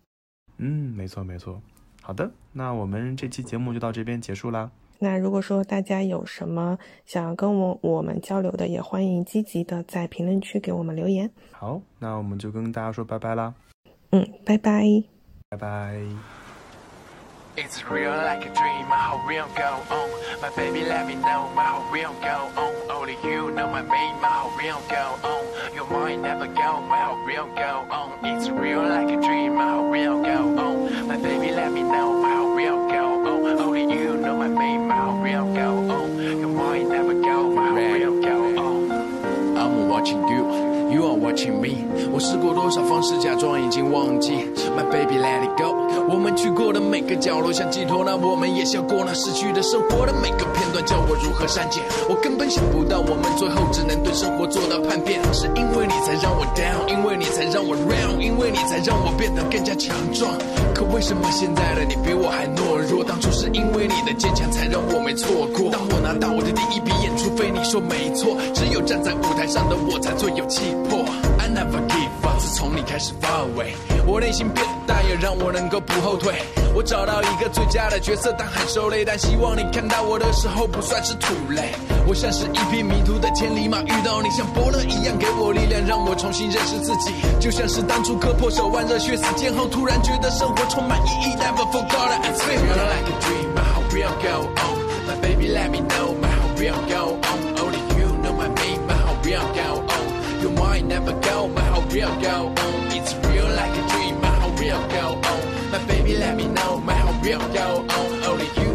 Speaker 5: 嗯，没错没错。好的，那我们这期节目就到这边结束啦。
Speaker 3: 那如果说大家有什么想要跟我我们交流的，也欢迎积极的在评论区给我们留言。
Speaker 5: 好，那我们就跟大家说拜拜啦。
Speaker 3: 嗯，拜拜，
Speaker 5: 拜拜。My baby, let me know my real girl. Oh, only you know real. Your mind never go, oh. real. Oh. I'm watching you. You are watching me. 我试过多少方式假装已经忘记，My baby let it go。我们去过的每个角落像寄托，那我们也笑过那逝去的生活的每个片段，叫我如何删减？我根本想不到，我们最后只能对生活做到叛变。是因为你才让我 down，因为你才让我 round，因为你才让我变得更加强壮。可为什么现在的你比我还懦弱？当初是因为你的坚强才让我没错过。当我拿到我的第一笔演出费，你说没错，只有站在舞台上的我才最有气破。I never give up。自从你开始发威，我内心变大，也让我能够不后退。我找到一个最佳的角色，但很受累。但希望你看到我的时候不算是土累。我像是一匹迷途的千里马，遇到你像伯乐一样给我力量，让我重新认识自己。就像是当初割破手腕，热血四溅后，突然觉得生活充满意义。Never forgot it, feel like a dream, my heart will go on. My baby, let me know, my heart will go on. Your mind never go, my heart will go on. It's real like a dream, my heart will go oh. on. My baby, let me know, my heart will go on. Only you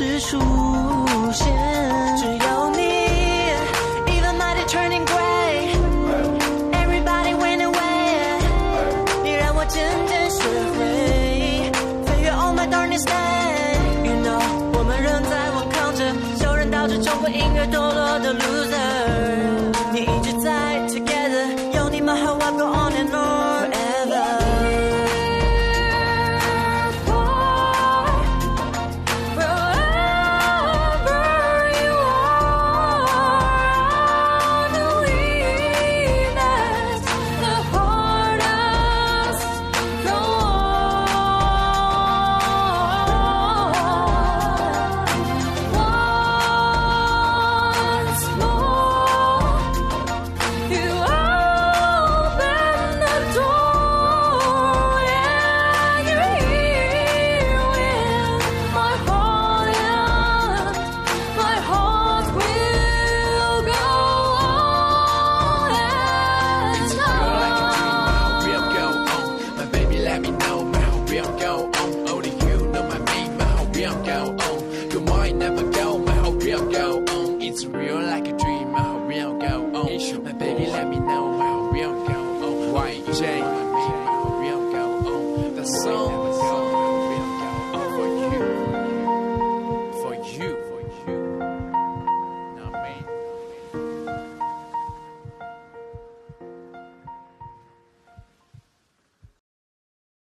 Speaker 6: 是
Speaker 5: 初